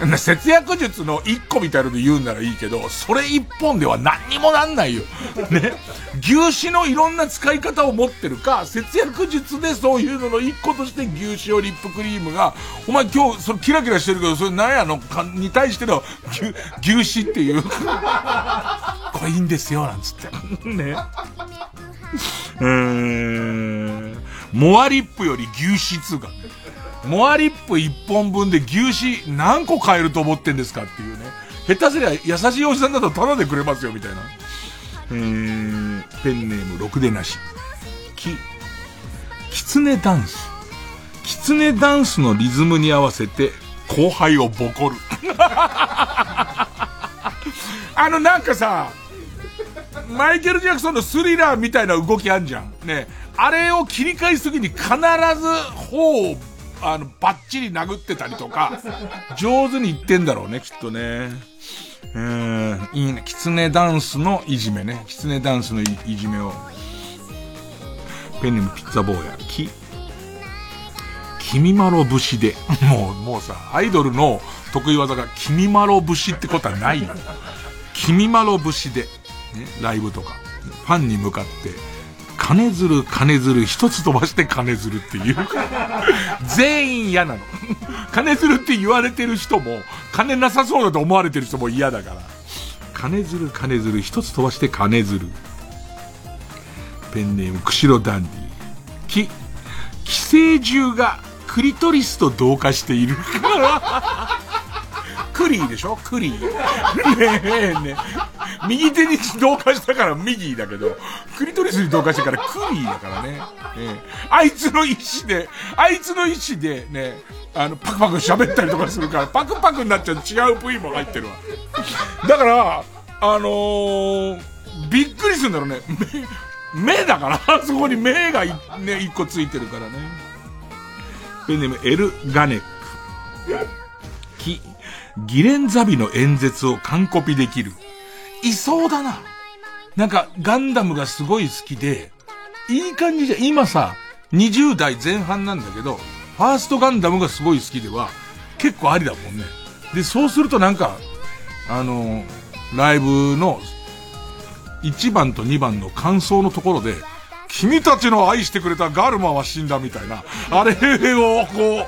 な <laughs> 節約術の一個みたいなので言うんならいいけど、それ一本では何にもなんないよ。ね。牛脂のいろんな使い方を持ってるか、節約術でそういうのの一個として牛脂をリップクリームが、お前今日それキラキラしてるけど、それ何やの？かに対しての牛、牛脂っていう？<laughs> これいいんですよ、なんつって。ね。うーん。モアリップより牛脂つうか。モアリップ一本分で牛脂何個買えると思ってんですかっていうね。下手すりゃ優しいおじさんだとタダでくれますよみたいな。うーん。ペンネームろくでなし。き、キツネダンス。キツネダンスのリズムに合わせて後輩をボコる。<laughs> あのなんかさ、マイケル・ジャクソンのスリラーみたいな動きあんじゃん。ね。あれを切り返すときに必ず頬を、あの、バッチリ殴ってたりとか、<laughs> 上手に言ってんだろうね、きっとね。うーん、いいね。キツネダンスのいじめね。キツネダンスのいいじめを。ペンネームピッツァ坊や。き、君まろ節で。もう、もうさ、アイドルの得意技が君まろ節ってことはないよ。君まろ節で。ね、ライブとか。ファンに向かって、金づる金づる一つ飛ばして金づるっていう。<laughs> 全員嫌なの。金づるって言われてる人も、金なさそうだと思われてる人も嫌だから。金づる金づる一つ飛ばして金づる。ペンネーム釧路ダンディ。き、寄生獣がクリトリスと同化している。クリーでしょ？クリー。<laughs> ねえねえ。右手に同化したから右だけど、クリトリスに同化してからクリーだからね。ええあいつの意思で、あいつの意思でね、あの、パクパク喋ったりとかするから、パクパクになっちゃう違う部位も入ってるわ。だから、あのー、びっくりするんだろうね。目、目だから、そこに目がいね、一個ついてるからね。ペンネームエル・ガネック。き、ギレンザビの演説を完コピできる。いそうだな。なんか、ガンダムがすごい好きで、いい感じじゃん。今さ、20代前半なんだけど、ファーストガンダムがすごい好きでは、結構ありだもんね。で、そうするとなんか、あの、ライブの、1番と2番の感想のところで、君たちの愛してくれたガルマは死んだみたいな、あれをこ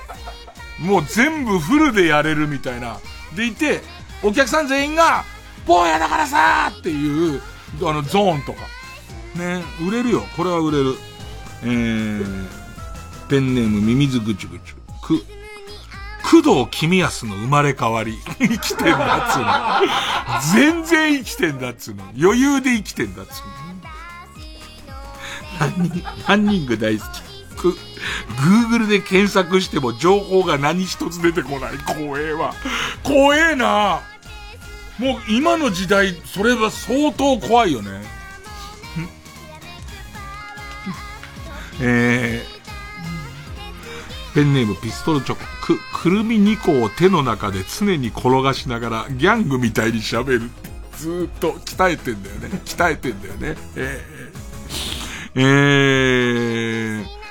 う、もう全部フルでやれるみたいな。でいて、お客さん全員が、坊やだからさーっていう、あの、ゾーンとか。ね、売れるよ。これは売れる。えー、ペンネームミミズぐちゅぐちゅ。く、工藤君康の生まれ変わり。生きてんだっつうの。全然生きてんだっつうの。余裕で生きてんだっつうの。ラ、ンニング大好き？く、Google で検索しても情報が何一つ出てこない。怖えわ。怖えなもう今の時代、それは相当怖いよね。<laughs> えー、ペンネームピストルチョコ。く、くるみ2個を手の中で常に転がしながらギャングみたいに喋る。ずっと鍛えてんだよね。鍛えてんだよね。えー、えー、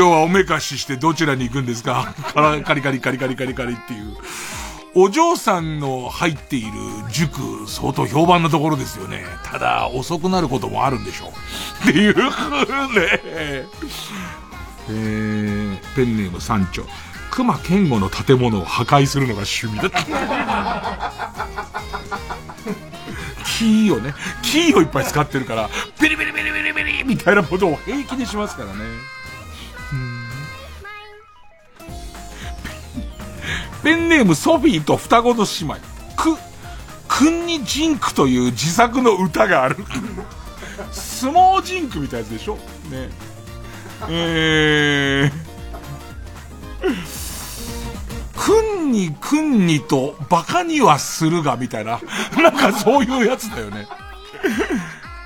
今日はおめかししてどちらに行くんですか？<laughs> カリカリカリカリカリカリカリっていう。お嬢さんの入っている塾、相当評判なところですよね。ただ、遅くなることもあるんでしょう。<laughs> っていうね。えー、ペンネーム三丁。熊健吾の建物を破壊するのが趣味だった。<laughs> キーをね、キーをいっぱい使ってるから、ビリビリビリビリビリみたいなことを平気でしますからね。ペンネームソフィーと双子の姉妹。く、くんにジンクという自作の歌がある。相撲ジンクみたいなやつでしょ？ね。えー、くんにくんにとバカにはするがみたいな。なんかそういうやつだよね。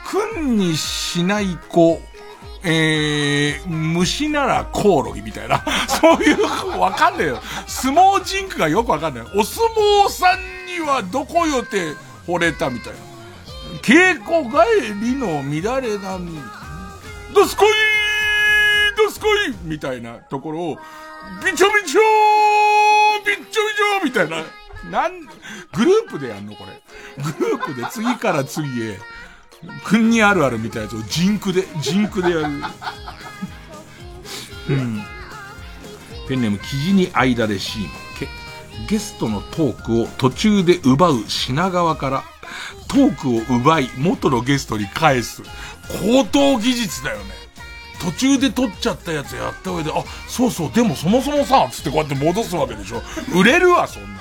くんにしない子。えー、虫ならコオロギみたいな。<laughs> そういう、わかんねえよ。相撲ジンクがよくわかんない。お相撲さんにはどこよって惚れたみたいな。稽古帰りの乱れ波。どすこいどすこいみたいなところを、びちょびちょーびちょびちょみたいな。なん、グループでやんのこれ。グループで次から次へ。国にあるあるみたいなやつをジンクで、ジンクでやる。うん。ペンネーム、生地に間でシーマけ。ゲストのトークを途中で奪う品川から、トークを奪い、元のゲストに返す。高等技術だよね。途中で撮っちゃったやつやった上で、あ、そうそう、でもそもそもさ、つってこうやって戻すわけでしょ。売れるわ、そんな。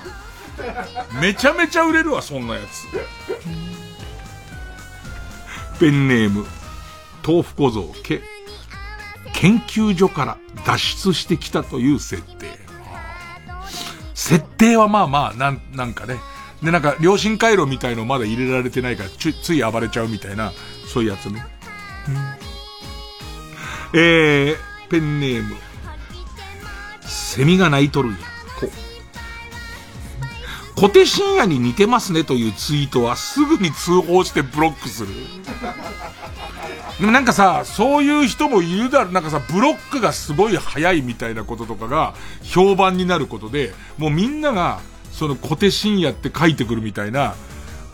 めちゃめちゃ売れるわ、そんなやつ。ペンネーム、豆腐小僧、け、研究所から脱出してきたという設定。設定はまあまあ、なん、なんかね。で、なんか、良心回路みたいのまだ入れられてないから、つつい暴れちゃうみたいな、そういうやつね。うん、えー、ペンネーム、セミが鳴いとるんや。小手深夜に似てますねというツイートはすぐに通報してブロックする。でもなんかさ、そういう人もいるだろ、なんかさ、ブロックがすごい早いみたいなこととかが評判になることで、もうみんなが、その小手深夜って書いてくるみたいな、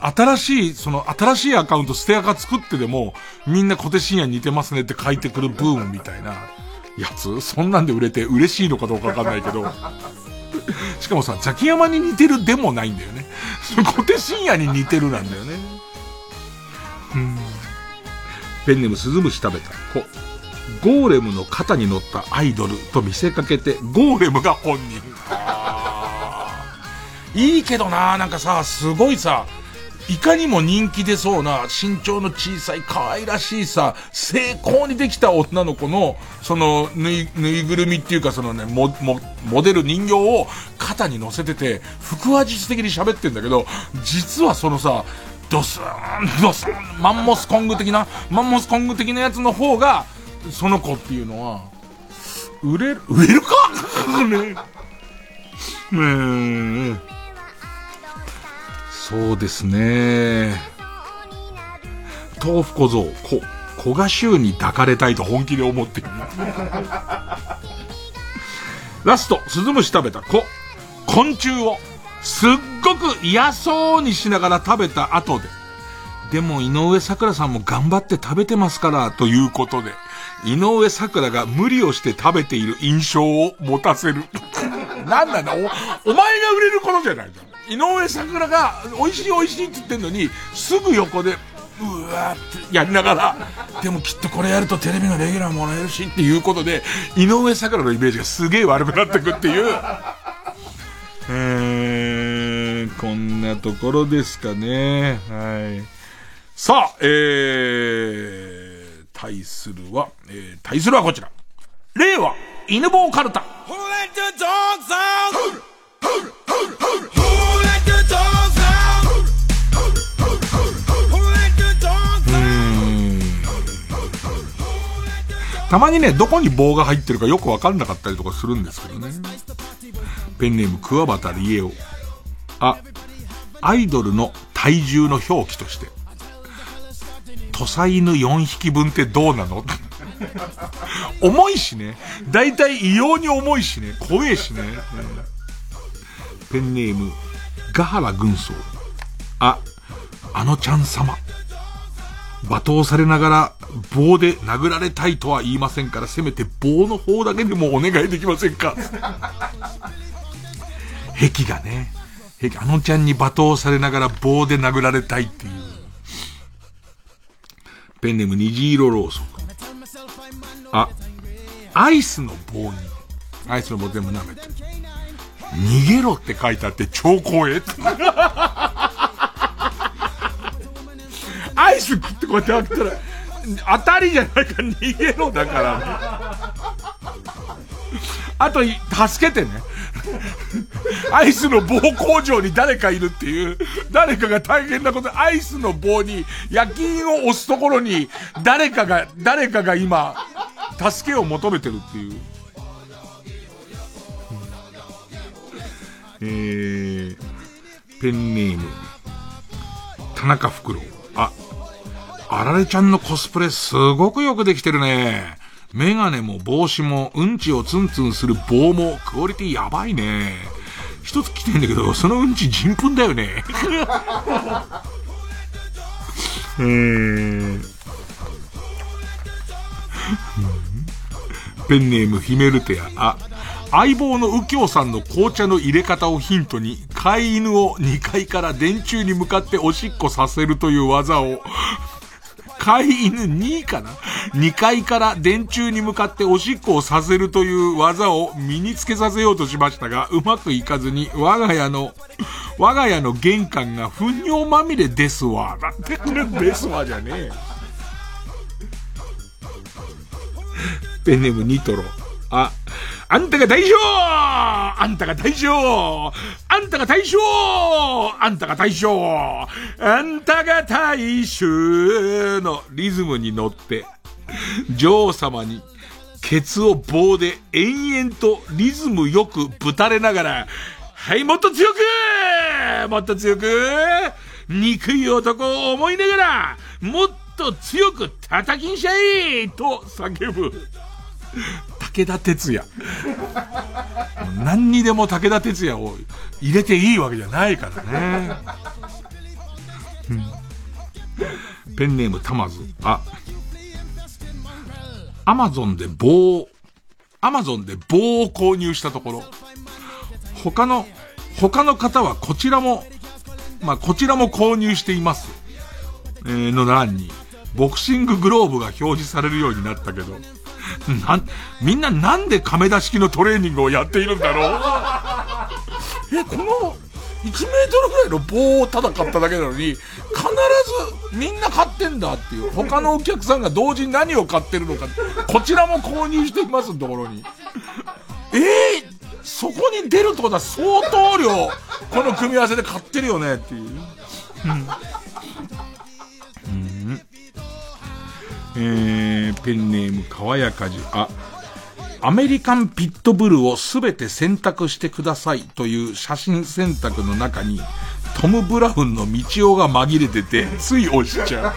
新しい、その新しいアカウントステアカ作ってでも、みんな小手深夜似てますねって書いてくるブームみたいなやつそんなんで売れて嬉しいのかどうかわかんないけど。<laughs> しかもさ、ザキヤマに似てるでもないんだよね。<laughs> 小手深夜に似てるなんだよね。うんペンネームスズムシ食べた。こゴーレムの肩に乗ったアイドルと見せかけて、ゴーレムが本人。いいけどななんかさ、すごいさ、いかにも人気出そうな、身長の小さい可愛らしいさ、成功にできた女の子の、その、ぬい、ぬいぐるみっていうかそのね、モ、モ、モデル人形を肩に乗せてて、腹話術的に喋ってんだけど、実はそのさ、ドスーン、ドスーン、マンモスコング的な、マンモスコング的なやつの方が、その子っていうのは、売れる、売れるか？<laughs> ね。ねえ。そうですね。豆腐小僧、こ、古賀衆に抱かれたいと本気で思っている。ラスト、スズムシ食べた子。昆虫を、すっごく嫌そうにしながら食べた後で、でも井上桜さんも頑張って食べてますから、ということで、井上桜が無理をして食べている印象を持たせる。な <laughs> んなんだお、お前が売れることじゃないじゃん。井上桜が美味しい美味しいって言ってんのに、すぐ横で、うわーってやりながら、でもきっとこれやるとテレビのレギュラーもらえるしっていうことで、井上桜のイメージがすげえ悪くなってくっていう。えー、こんなところですかね。はい。さあ、えー、対するは、えー、対するはこちら。令和、犬坊カルタ。たまにね、どこに棒が入ってるかよくわかんなかったりとかするんですけどね。ペンネーム、桑畑理恵を。あ、アイドルの体重の表記として。土佐犬4匹分ってどうなの？<laughs> 重いしね。だいたい異様に重いしね。怖えしね。ペンネーム、ガハラ軍曹。あ、あのちゃん様。罵倒されながら棒で殴られたいとは言いませんから、せめて棒の方だけでもお願いできませんか？<laughs> 壁がね、壁、あのちゃんに罵倒されながら棒で殴られたいっていう。ペンネーム虹色ローソン。あ、アイスの棒に、アイスの棒全部舐めて。逃げろって書いてあって超怖えって。アイス食ってこうやって開けたら、当たりじゃないか逃げろだから。あと、助けてね。アイスの棒工場に誰かいるっていう、誰かが大変なこと、アイスの棒に夜勤を押すところに、誰かが、誰かが今、助けを求めてるっていう。えー、ペンネーム、田中フクロウ。あ、あられちゃんのコスプレすごくよくできてるね。メガネも帽子も、うんちをツンツンする棒も、クオリティやばいね。一つ来てんだけど、そのうんち人糞だよね。<laughs> えー、ペンネームヒメルテア。あ、相棒の右京さんの紅茶の入れ方をヒントに、飼い犬を2階から電柱に向かっておしっこさせるという技を、飼い犬2かな ?2 階から電柱に向かっておしっこをさせるという技を身につけさせようとしましたが、うまくいかずに、我が家の、我が家の玄関が糞尿まみれですわ。だってこれですわじゃねえ。ペンネームニトロ。あ、あんたが大将あんたが大将あんたが大将あんたが大将あんたが大将のリズムに乗って、女王様に、ケツを棒で延々とリズムよくぶたれながら、はい、もっと強くもっと強く憎い男を思いながら、もっと強く叩きんしゃいと叫ぶ。武田鉄矢。何にでも武田鉄矢を入れていいわけじゃないからね。ペンネームたまず。あ、アマゾンで棒、アマゾンで棒を購入したところ、他の、他の方はこちらも、まあ、こちらも購入しています。えー、の欄に、ボクシンググローブが表示されるようになったけど、な、みんななんで亀田式のトレーニングをやっているんだろう？<laughs> え、この、1メートルぐらいの棒をただ買っただけなのに、必ずみんな買ってんだっていう。他のお客さんが同時に何を買ってるのか、こちらも購入していますところに。えー、そこに出るってことは相当量、この組み合わせで買ってるよねっていう。うんえー、ペンネーム、かわやかじ、あ、アメリカンピットブルをすべて選択してくださいという写真選択の中に、トム・ブラウンの道夫が紛れてて、つい押しちゃう。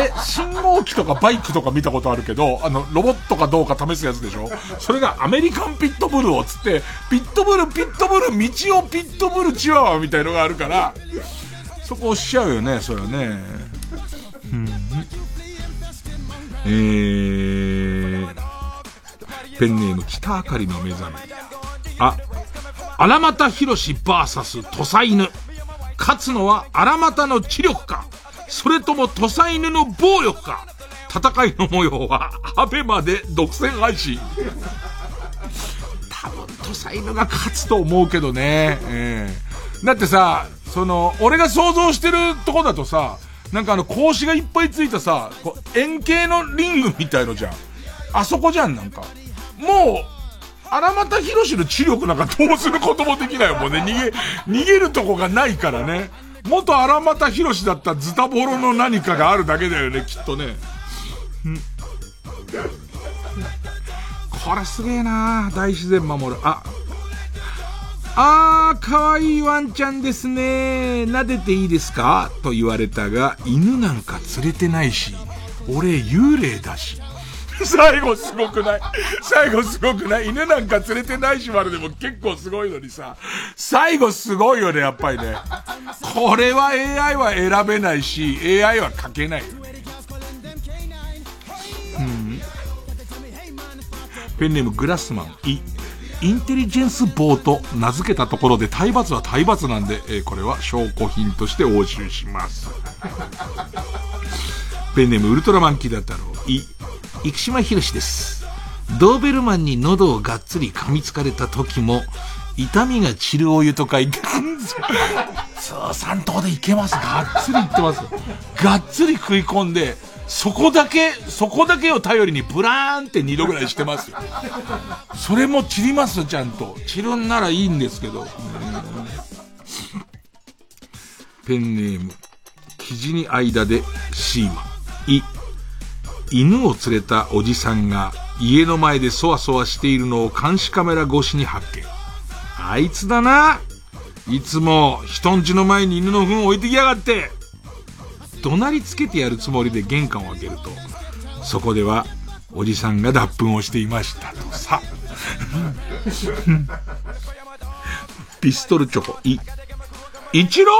え、信号機とかバイクとか見たことあるけど、あの、ロボットかどうか試すやつでしょ？それがアメリカンピットブルをつって、ピットブル、ピットブル、道夫、ピットブル、チワワみたいのがあるから、そこ押しちゃうよね、それはね。うん、えー、ペンネーム北あかりの目覚め。あ、荒俣博士バーサス土佐犬。勝つのは荒俣の知力か、それとも土佐犬の暴力か。戦いの模様は、アベマで独占配信。多分、土佐犬が勝つと思うけどね。えー、だってさ、その、俺が想像してるとこだとさ、なんかあの、格子がいっぱいついたさ、こう円形のリングみたいのじゃん。あそこじゃん、なんか。もう、荒俣博士の知力なんかどうすることもできないもんね。逃げ、逃げるとこがないからね。元荒俣博士だったズタボロの何かがあるだけだよね、きっとね。これすげえな大自然守る。あ、あー、かわいいワンちゃんですね。撫でていいですか？と言われたが、犬なんか連れてないし、俺幽霊だし。<laughs> 最後すごくない？最後すごくない？犬なんか連れてないしまるでも結構すごいのにさ、最後すごいよね、やっぱりね。これは AI は選べないし、AI は書けない。うん。ペンネームグラスマン、イ。インテリジェンス棒と名付けたところで体罰は体罰なんで、えー、これは証拠品として押収します。<laughs> ペンネームウルトラマンキだったろう。い。生島博士です。ドーベルマンに喉をがっつり噛みつかれた時も、痛みが散るお湯と書いて、<laughs> そう、3頭でいけます。がっつりいってます。がっつり食い込んで、そこだけ、そこだけを頼りにブラーンって2度ぐらいしてますよ。それも散りますちゃんと。散るんならいいんですけど。ペンネーム、生地に間でシーマ。い。犬を連れたおじさんが家の前でそわそわしているのを監視カメラ越しに発見。あいつだな。いつも人んちの前に犬の糞を置いてきやがって。怒鳴りつけてやるつもりで玄関を開けると、そこではおじさんが脱粉をしていましたとさ。ピストルチョコ、い。一郎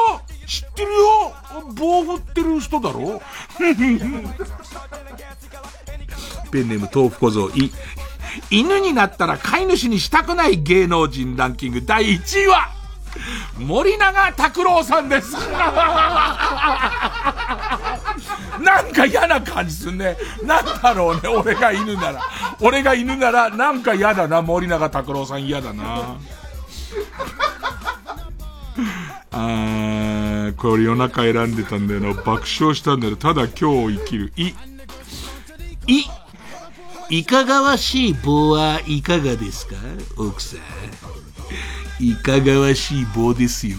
知ってるよ棒振ってる人だろペンネーム豆腐小僧、い、犬になったら飼い主にしたくない芸能人ランキング第1位は、森永拓郎さんですなんか嫌な感じすんね。なんだろうね、俺が犬なら。俺が犬なら、なんか嫌だな、森永拓郎さん嫌だな。あー、これ夜中選んでたんだよな。爆笑したんだよ。ただ今日生きる。い、い、いかがわしい棒はいかがですか？奥さん。いかがわしい棒ですよ。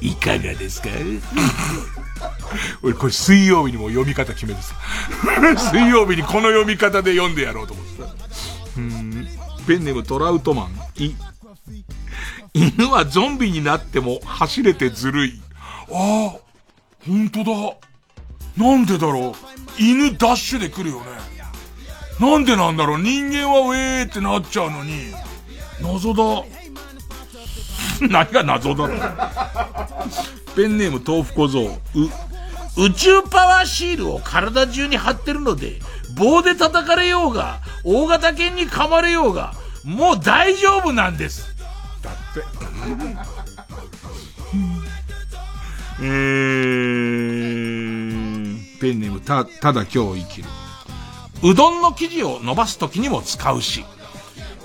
いかがですか？<laughs> 俺これ水曜日にも読み方決めてさ。<laughs> 水曜日にこの読み方で読んでやろうと思ってさ。うん。ペンネームトラウトマン。い。犬はゾンビになっても走れてずるい。ああ、ほんとだ。なんでだろう。犬ダッシュで来るよね。なんでなんだろう人間はウェーってなっちゃうのに、謎だ。<laughs> 何が謎だペンネーム豆腐小僧。う、宇宙パワーシールを体中に貼ってるので、棒で叩かれようが、大型犬に噛まれようが、もう大丈夫なんです。だって。<laughs> えー、ペンネームた、ただ今日生きる。うどんの生地を伸ばす時にも使うし、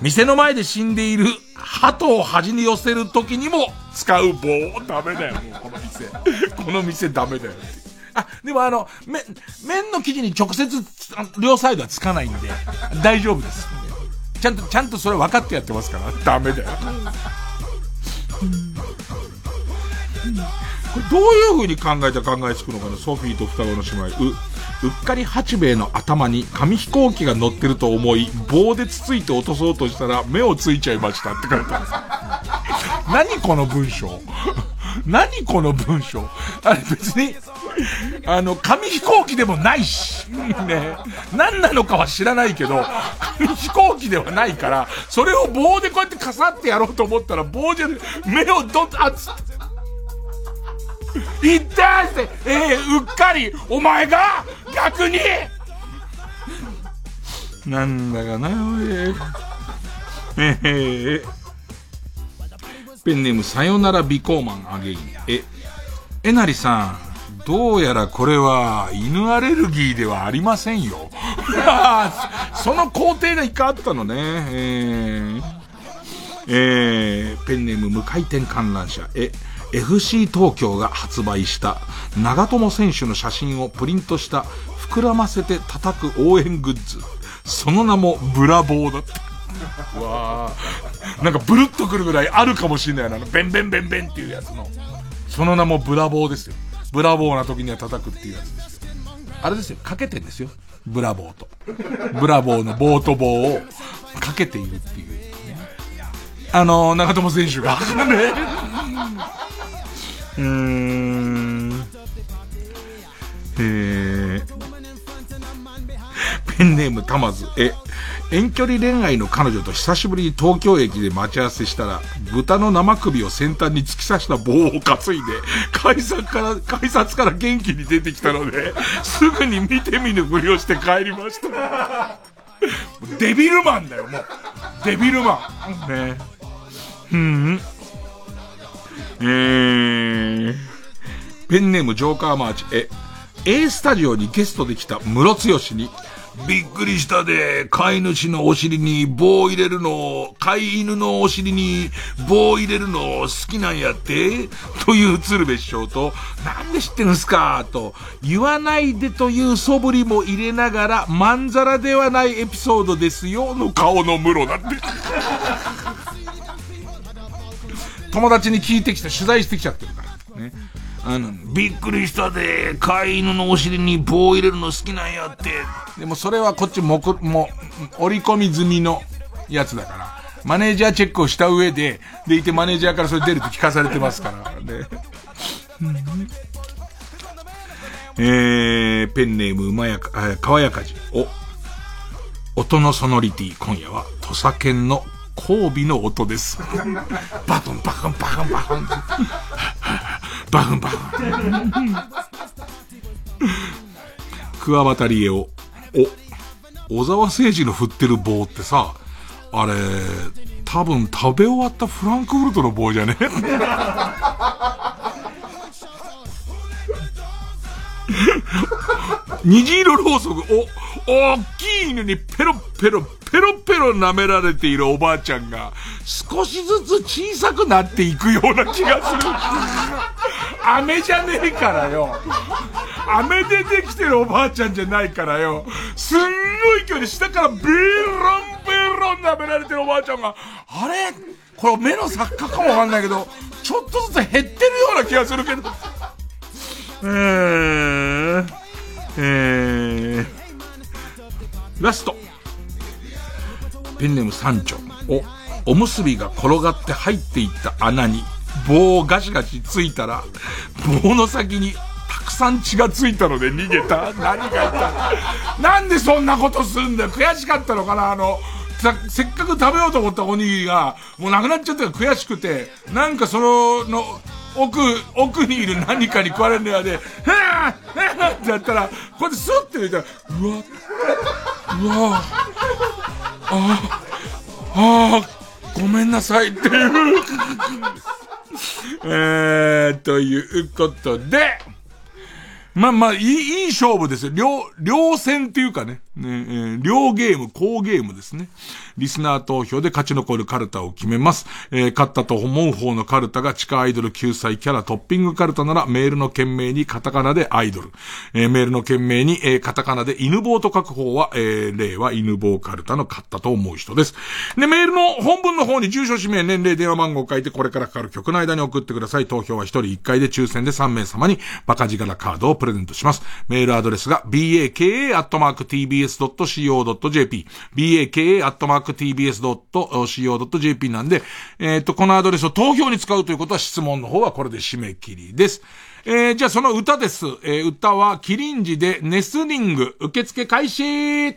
店の前で死んでいる鳩を端に寄せる時にも使う棒。ダメだよ、もうこの店。この店ダメだよ。あ、でもあの、麺、麺の生地に直接、両サイドはつかないんで、大丈夫です。ちゃんと、ちゃんとそれ分かってやってますから、ダメだよ。これどういう風に考えた考えつくのかな？ソフィーと双子の姉妹。う、うっかり八兵衛の頭に紙飛行機が乗ってると思い、棒でつついて落とそうとしたら目をついちゃいましたって書いてある。何この文章？<laughs> 何この文章？あれ別に、あの、紙飛行機でもないし、ね。何なのかは知らないけど、紙飛行機ではないから、それを棒でこうやってかさってやろうと思ったら、棒じゃ、目をどっ、あつって、いったって、えー、うっかり、お前が、逆になんだかな、おい。えー、ペンネームさよならビコーマンアゲイン。え、えなりさん、どうやらこれは犬アレルギーではありませんよ。<laughs> その工程が一回あったのね。えー、えー、ペンネーム無回転観覧車。え、FC 東京が発売した長友選手の写真をプリントした膨らませて叩く応援グッズ。その名もブラボーだった。わー。なんかブルッとくるぐらいあるかもしんないな。ベンベンベンベンっていうやつの。その名もブラボーですよ。ブラボーな時には叩くっていうやつですよ。あれですよ、かけてんですよ。ブラボーと。ブラボーの棒と棒をかけているっていう。あの、長友選手が。<laughs> ね。うーん。ペンネームたまず、え、遠距離恋愛の彼女と久しぶりに東京駅で待ち合わせしたら、豚の生首を先端に突き刺した棒を担いで、改札から、改札から元気に出てきたので、すぐに見て見ぬふりをして帰りました。デビルマンだよ、もう。デビルマン。ね。うん。え、ペンネームジョーカーマーチ、え、A スタジオにゲストで来たムロツヨシに、びっくりしたで、飼い主のお尻に棒入れるの、飼い犬のお尻に棒入れるの。好きなんやって。という鶴瓶師匠と、なんで知ってるんすかと、言わないでという素振りも入れながら、まんざらではないエピソードですよ、の顔の室だって。友達に聞いてきて取材してきちゃってるから。ね。あの、びっくりしたで、飼い犬のお尻に棒入れるの好きなんやって。でもそれはこっちもく、もう、折り込み済みのやつだから。マネージャーチェックをした上で、でいてマネージャーからそれ出ると聞かされてますからね。<laughs> えー、ペンネームうまやか、かわやかじ。お、音のソノリティ、今夜は、土佐犬の交尾の音です。バトンバカンバカンバカン。バフンバフン。桑畑理恵を、お、小沢誠二の振ってる棒ってさ、あれ、多分食べ終わったフランクフルトの棒じゃね？<laughs> 虹色ろうそく、お、大きい犬にペロペロ、ペロペロ舐められているおばあちゃんが、少しずつ小さくなっていくような気がする。飴じゃねえからよ。飴でできてるおばあちゃんじゃないからよ。すんごい勢いで下からベロンベロン舐められてるおばあちゃんが、あれ？これ目の錯覚かもわかんないけど、ちょっとずつ減ってるような気がするけど。えー、えー、ラスト。ペンネーム三丁。お、おむすびが転がって入っていった穴に棒をガシガシついたら、棒の先にたくさん血がついたので逃げた。何がいた？なんでそんなことすんだよ。悔しかったのかなあの、せっかく食べようと思ったおにぎりが、もうなくなっちゃったから悔しくて、なんかその、の、奥、奥にいる何かに食われるのやで、へぇへぇってやったら、こうやってスッて入れたら、うわ、うわ、ああ、ああ、ごめんなさいっていう <laughs> えー、ということで、まあまあ、いい、いい勝負ですよ。両、両戦っていうかね。ね、えー、両ゲーム、好ゲームですね。リスナー投票で勝ち残るカルタを決めます。えー、勝ったと思う方のカルタが地下アイドル救済キャラトッピングカルタならメールの件名にカタカナでアイドル。えー、メールの件名に、えー、カタカナで犬棒と書く方は、えー、例は犬棒カルタの勝ったと思う人です。で、メールの本文の方に住所、氏名、年齢、電話番号を書いてこれからかかる曲の間に送ってください。投票は1人1回で抽選で3名様にバカ力カードをプレゼントします。メールアドレスが bak.tbs baka.tbs.co.jp baka.tbs.co.jp なんで、えっ、と、このアドレスを投票に使うということは質問の方はこれで締め切りです。えー、じゃあその歌です。えー、歌はキリンジでネスリング受付開始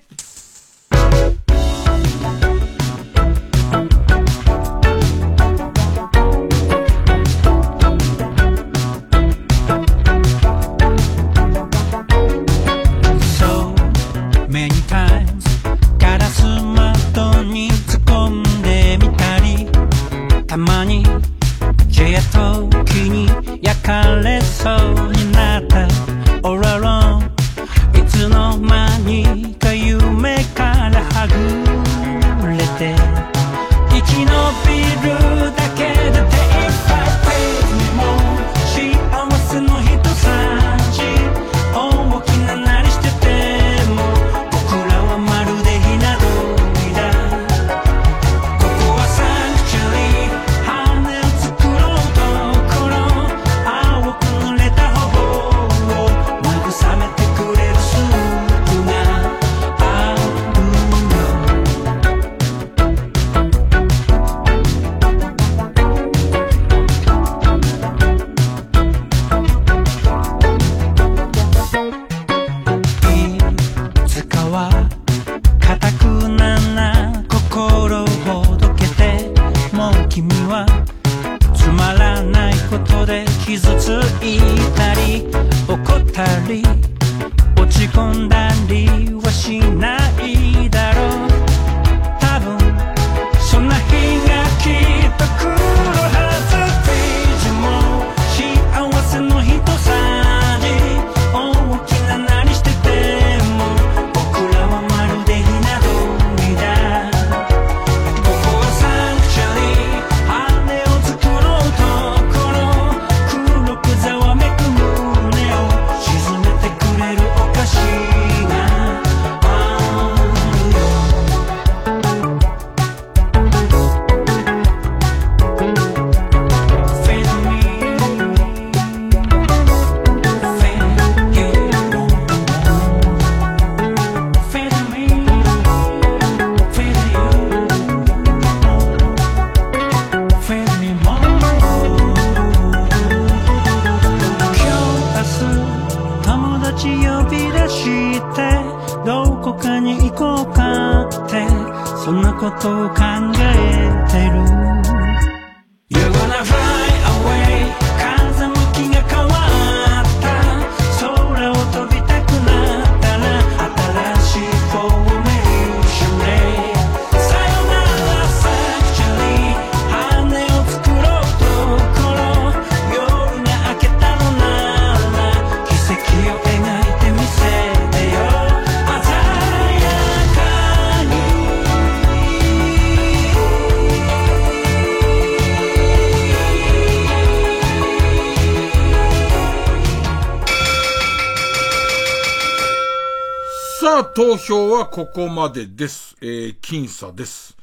投票はここまでです。えー、僅差です。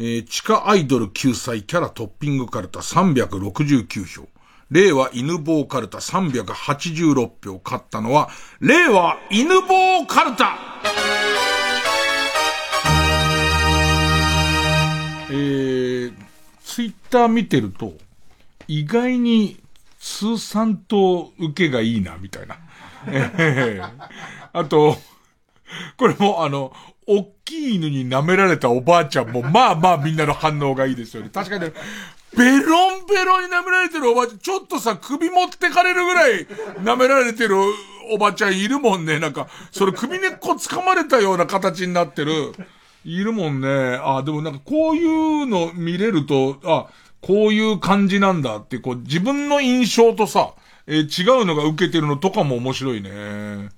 えー、地下アイドル救済キャラトッピングカルタ369票。令和犬棒カルタ386票。勝ったのは、令和犬棒カルタえー、ツイッター見てると、意外に通算と受けがいいな、みたいな。えー、あと、これもあの、おっきい犬に舐められたおばあちゃんも、まあまあみんなの反応がいいですよね。確かに、ベロンベロンに舐められてるおばあちゃん、ちょっとさ、首持ってかれるぐらい舐められてるおばあちゃんいるもんね。なんか、それ首根っこ掴まれたような形になってる。いるもんね。あ、でもなんかこういうの見れると、あ、こういう感じなんだって、こう自分の印象とさ、えー違うのが受けてるのとかも面白いね。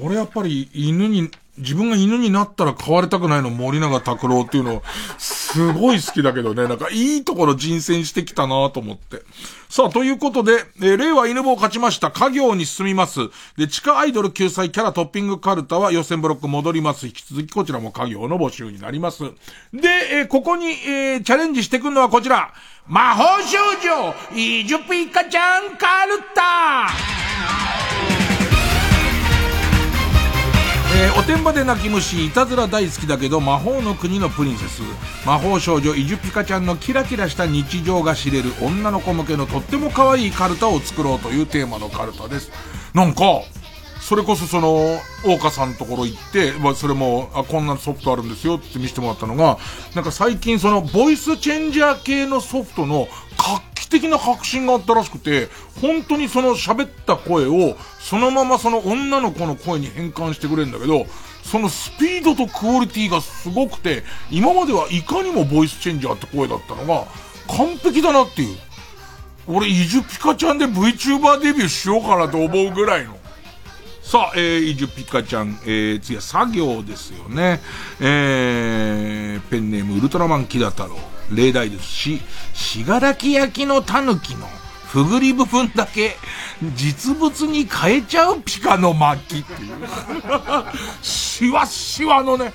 俺やっぱり犬に、自分が犬になったら飼われたくないの森永拓郎っていうの、すごい好きだけどね、なんかいいところ人選してきたなと思って。さあ、ということで、えー令和犬棒勝ちました。家業に進みます。で、地下アイドル救済キャラトッピングカルタは予選ブロック戻ります。引き続きこちらも家業の募集になります。で、えーここに、えーチャレンジしてくるのはこちら。魔法少女、イージュピカちゃんカルタえー、おてんばで泣き虫、いたずら大好きだけど魔法の国のプリンセス。魔法少女イジュピカちゃんのキラキラした日常が知れる女の子向けのとっても可愛いカルタを作ろうというテーマのカルタです。なんか、それこそその、大岡さんのところ行って、まあ、それも、あ、こんなソフトあるんですよって見せてもらったのが、なんか最近その、ボイスチェンジャー系のソフトの画期的な革新があったらしくて、本当にその喋った声を、そのままその女の子の声に変換してくれるんだけど、そのスピードとクオリティがすごくて、今まではいかにもボイスチェンジャーって声だったのが、完璧だなっていう。俺、イジュピカちゃんで VTuber デビューしようかなと思うぐらいの。さあ、えー、イジュピカちゃん、えー、次は作業ですよね。えー、ペンネームウルトラマンキダ太郎。例題ですし、しがらき焼きのタヌキのふぐり部分だけ実物に変えちゃうピカの巻っていう。しわしわのね、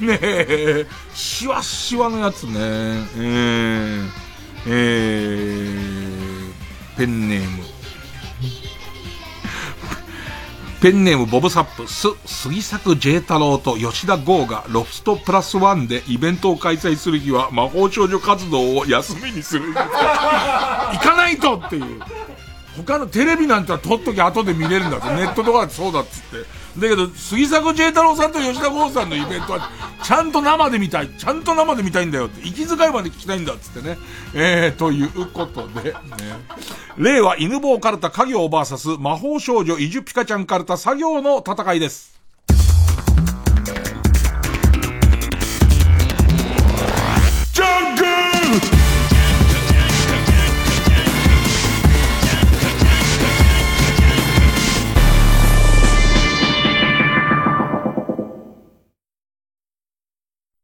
ねしわしわのやつね。えー、えー、ペンネーム。ペンネームボブサップ、ス、杉作 J 太郎と吉田剛がロフトプラスワンでイベントを開催する日は魔法少女活動を休みにする。行かないとっていう。他のテレビなんては撮っとき後で見れるんだって、ネットとかそうだっつって。だけど、杉迫慶太郎さんと吉田剛さんのイベントは、ちゃんと生で見たい。ちゃんと生で見たいんだよって。息遣いまで聞きたいんだっつってね。えー、ということで、ね。令和犬坊カルタ家業 VS 魔法少女イジュピカちゃんカルタ作業の戦いです。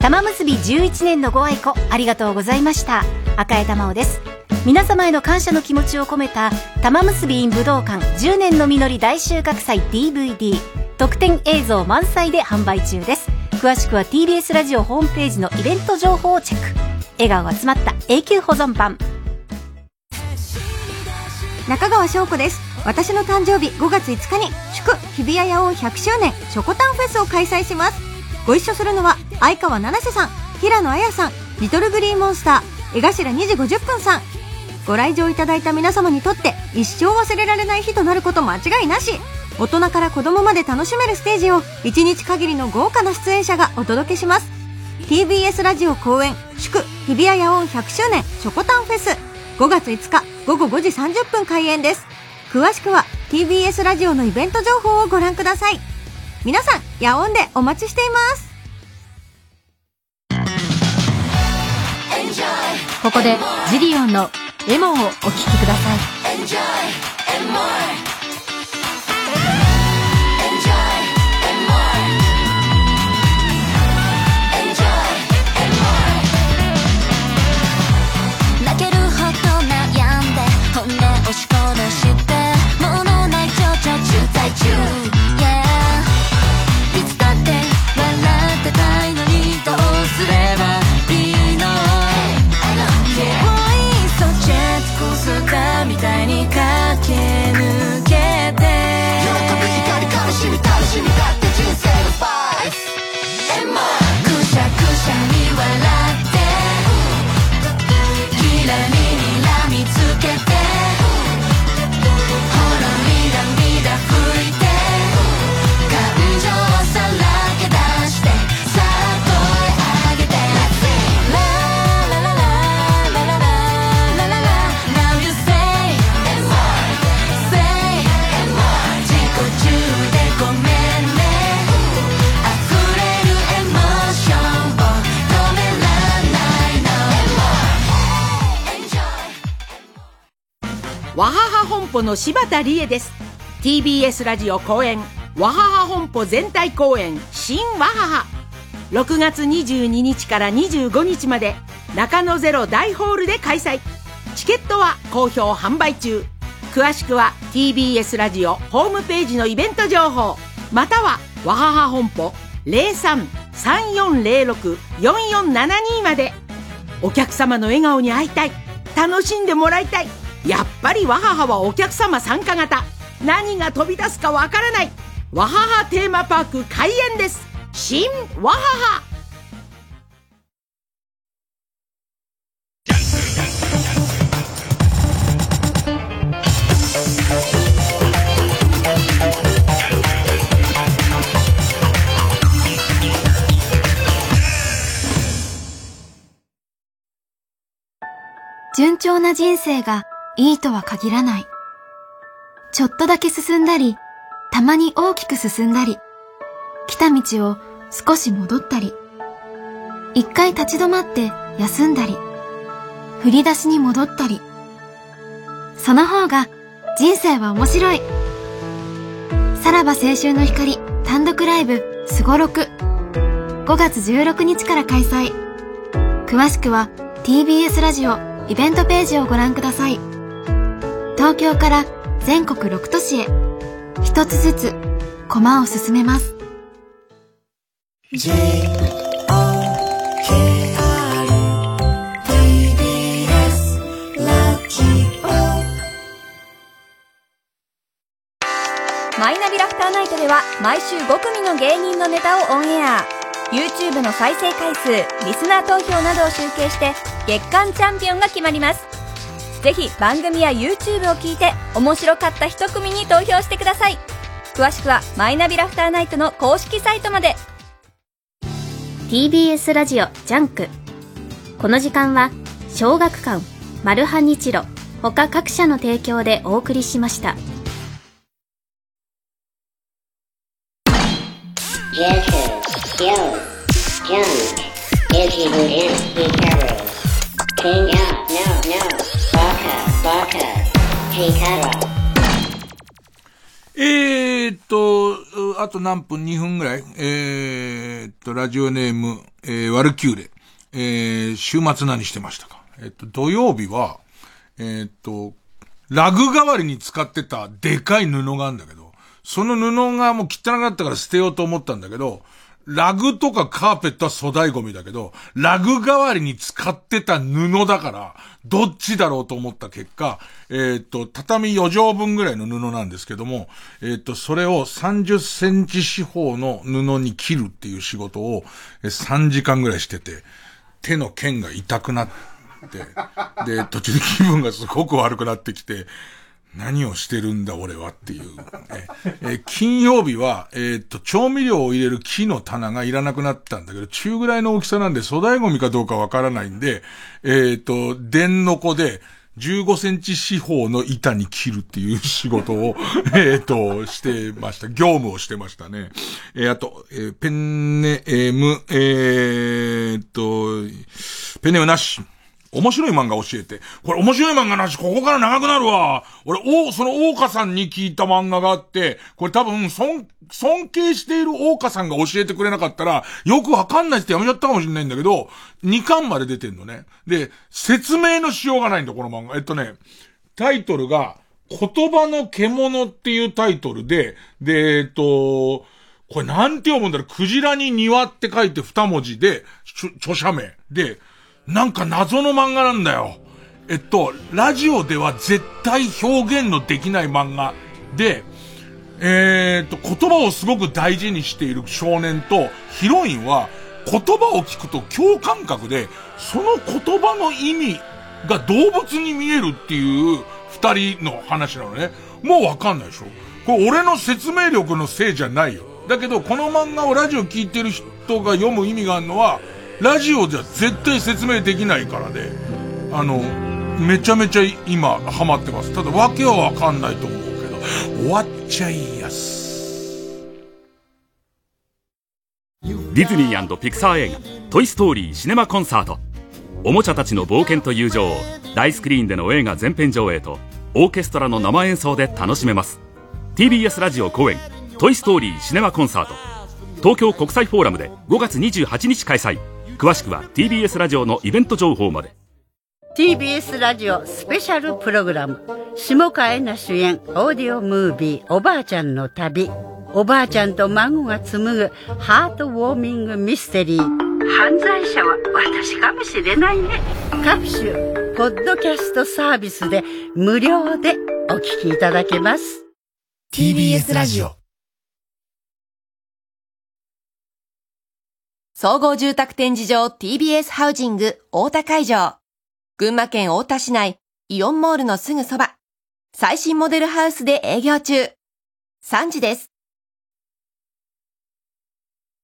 玉結び11年のご愛顧ありがとうございました。赤江玉緒です。皆様への感謝の気持ちを込めた玉結び in 武道館10年の実り大収穫祭 DVD 特典映像満載で販売中です。詳しくは TBS ラジオホームページのイベント情報をチェック。笑顔が詰まった永久保存版。中川翔子です。私の誕生日5月5日に祝日比谷野音100周年ショコタンフェスを開催します。ご一緒するのは相川七瀬さん平野綾さんリトルグリーンモンスター江頭2時50分さん。ご来場いただいた皆様にとって一生忘れられない日となること間違いなし。大人から子供まで楽しめるステージを1日限りの豪華な出演者がお届けします。TBS ラジオ公演祝日比谷野音100周年チョコタンフェス。5月5日午後5時30分開演です。詳しくは TBS ラジオのイベント情報をご覧ください。皆さんヤオンでお待ちしています。ここでジリオンのエモをお聴きください。歩の柴田理恵です。TBS ラジオ公演わはは本舗全体公演新わはは。6月22日から25日まで中野ゼロ大ホールで開催。チケットは好評販売中。詳しくは TBS ラジオホームページのイベント情報。またはわはは本舗0334064472まで。お客様の笑顔に会いたい。楽しんでもらいたい。やっぱりわはははお客様参加型。何が飛び出すかわからない。わははテーマパーク開園です。新わはは。順調な人生がいいとは限らない。ちょっとだけ進んだり、たまに大きく進んだり、来た道を少し戻ったり、一回立ち止まって休んだり、振り出しに戻ったり。その方が人生は面白い。さらば青春の光単独ライブすごろく5月16日から開催。詳しくは TBS ラジオイベントページをご覧ください。東京から全国6都市へ。一つずつ駒を進めます。マイナビラフターナイトでは毎週5組の芸人のネタをオンエア。YouTube の再生回数リスナー投票などを集計して月間チャンピオンが決まりますぜひ番組や YouTube を聞いて面白かった一組に投票してください。詳しくはマイナビラフターナイトの公式サイトまで。TBS ラジオジャンク。この時間は小学館マルハニチロ他各社の提供でお送りしました。あと何分 ?2 分ぐらいえーっと、ラジオネーム、えー、ワルキューレ。えー、週末何してましたかえっと、土曜日は、えっと、ラグ代わりに使ってたでかい布があるんだけど、その布がもう汚かったから捨てようと思ったんだけど、ラグとかカーペットは粗大ゴミだけど、ラグ代わりに使ってた布だから、どっちだろうと思った結果、えっ、と、畳4畳分ぐらいの布なんですけども、えっ、と、それを30センチ四方の布に切るっていう仕事を3時間ぐらいしてて、手の剣が痛くなって、で、途中で気分がすごく悪くなってきて、何をしてるんだ俺はっていう。え金曜日は、えーっと、調味料を入れる木の棚がいらなくなったんだけど、中ぐらいの大きさなんで粗大ゴミかどうかわからないんで、えーっと、電の子で、15センチ四方の板に切るっていう仕事を、<laughs> えっと、してました。業務をしてましたね。えーあと、えーペンネーム、えーっと、ペンネームなし。面白い漫画教えて。これ面白い漫画なし、ここから長くなるわ。俺、お、その大岡さんに聞いた漫画があって、これ多分、尊、尊敬している大岡さんが教えてくれなかったら、よくわかんないってやめちゃったかもしれないんだけど、2巻まで出てんのね。で、説明のしようがないんだ、この漫画。えっとね、タイトルが、言葉の獣っていうタイトルで、で、えっと、これなんて読むんだろう、クジラに庭って書いて二文字で、著者名。で、なんか謎の漫画なんだよ。えっと、ラジオでは絶対表現のできない漫画で、えー、っと、言葉をすごく大事にしている少年と、ヒロインは、言葉を聞くと共感覚で、その言葉の意味が動物に見えるっていう二人の話なのね。もうわかんないでしょこれ俺の説明力のせいじゃないよ。だけど、この漫画をラジオ聞いてる人が読む意味があるのは、ラジオじゃ絶対説明できないからで、あの、めちゃめちゃ今ハマってます。ただ、わけはわかんないと思うけど、終わっちゃいやす。ディズニーピクサー映画「トイ・ストーリー・シネマ・コンサート」おもちゃたちの冒険と友情を大スクリーンでの映画全編上映とオーケストラの生演奏で楽しめます。TBS ラジオ公演「トイ・ストーリー・シネマ・コンサート」東京国際フォーラムで5月28日開催。詳しくは TBS ラジオのイベント情報まで。TBS ラジオスペシャルプログラム。下川恵那主演オーディオムービー「おばあちゃんの旅」おばあちゃんと孫が紡ぐハートウォーミングミステリー。犯罪者は私かもしれないね。各種ポッドキャストサービスで無料でお聞きいただけます。TBS ラジオ総合住宅展示場 TBS ハウジング大田会場。群馬県大田市内、イオンモールのすぐそば。最新モデルハウスで営業中。3時です。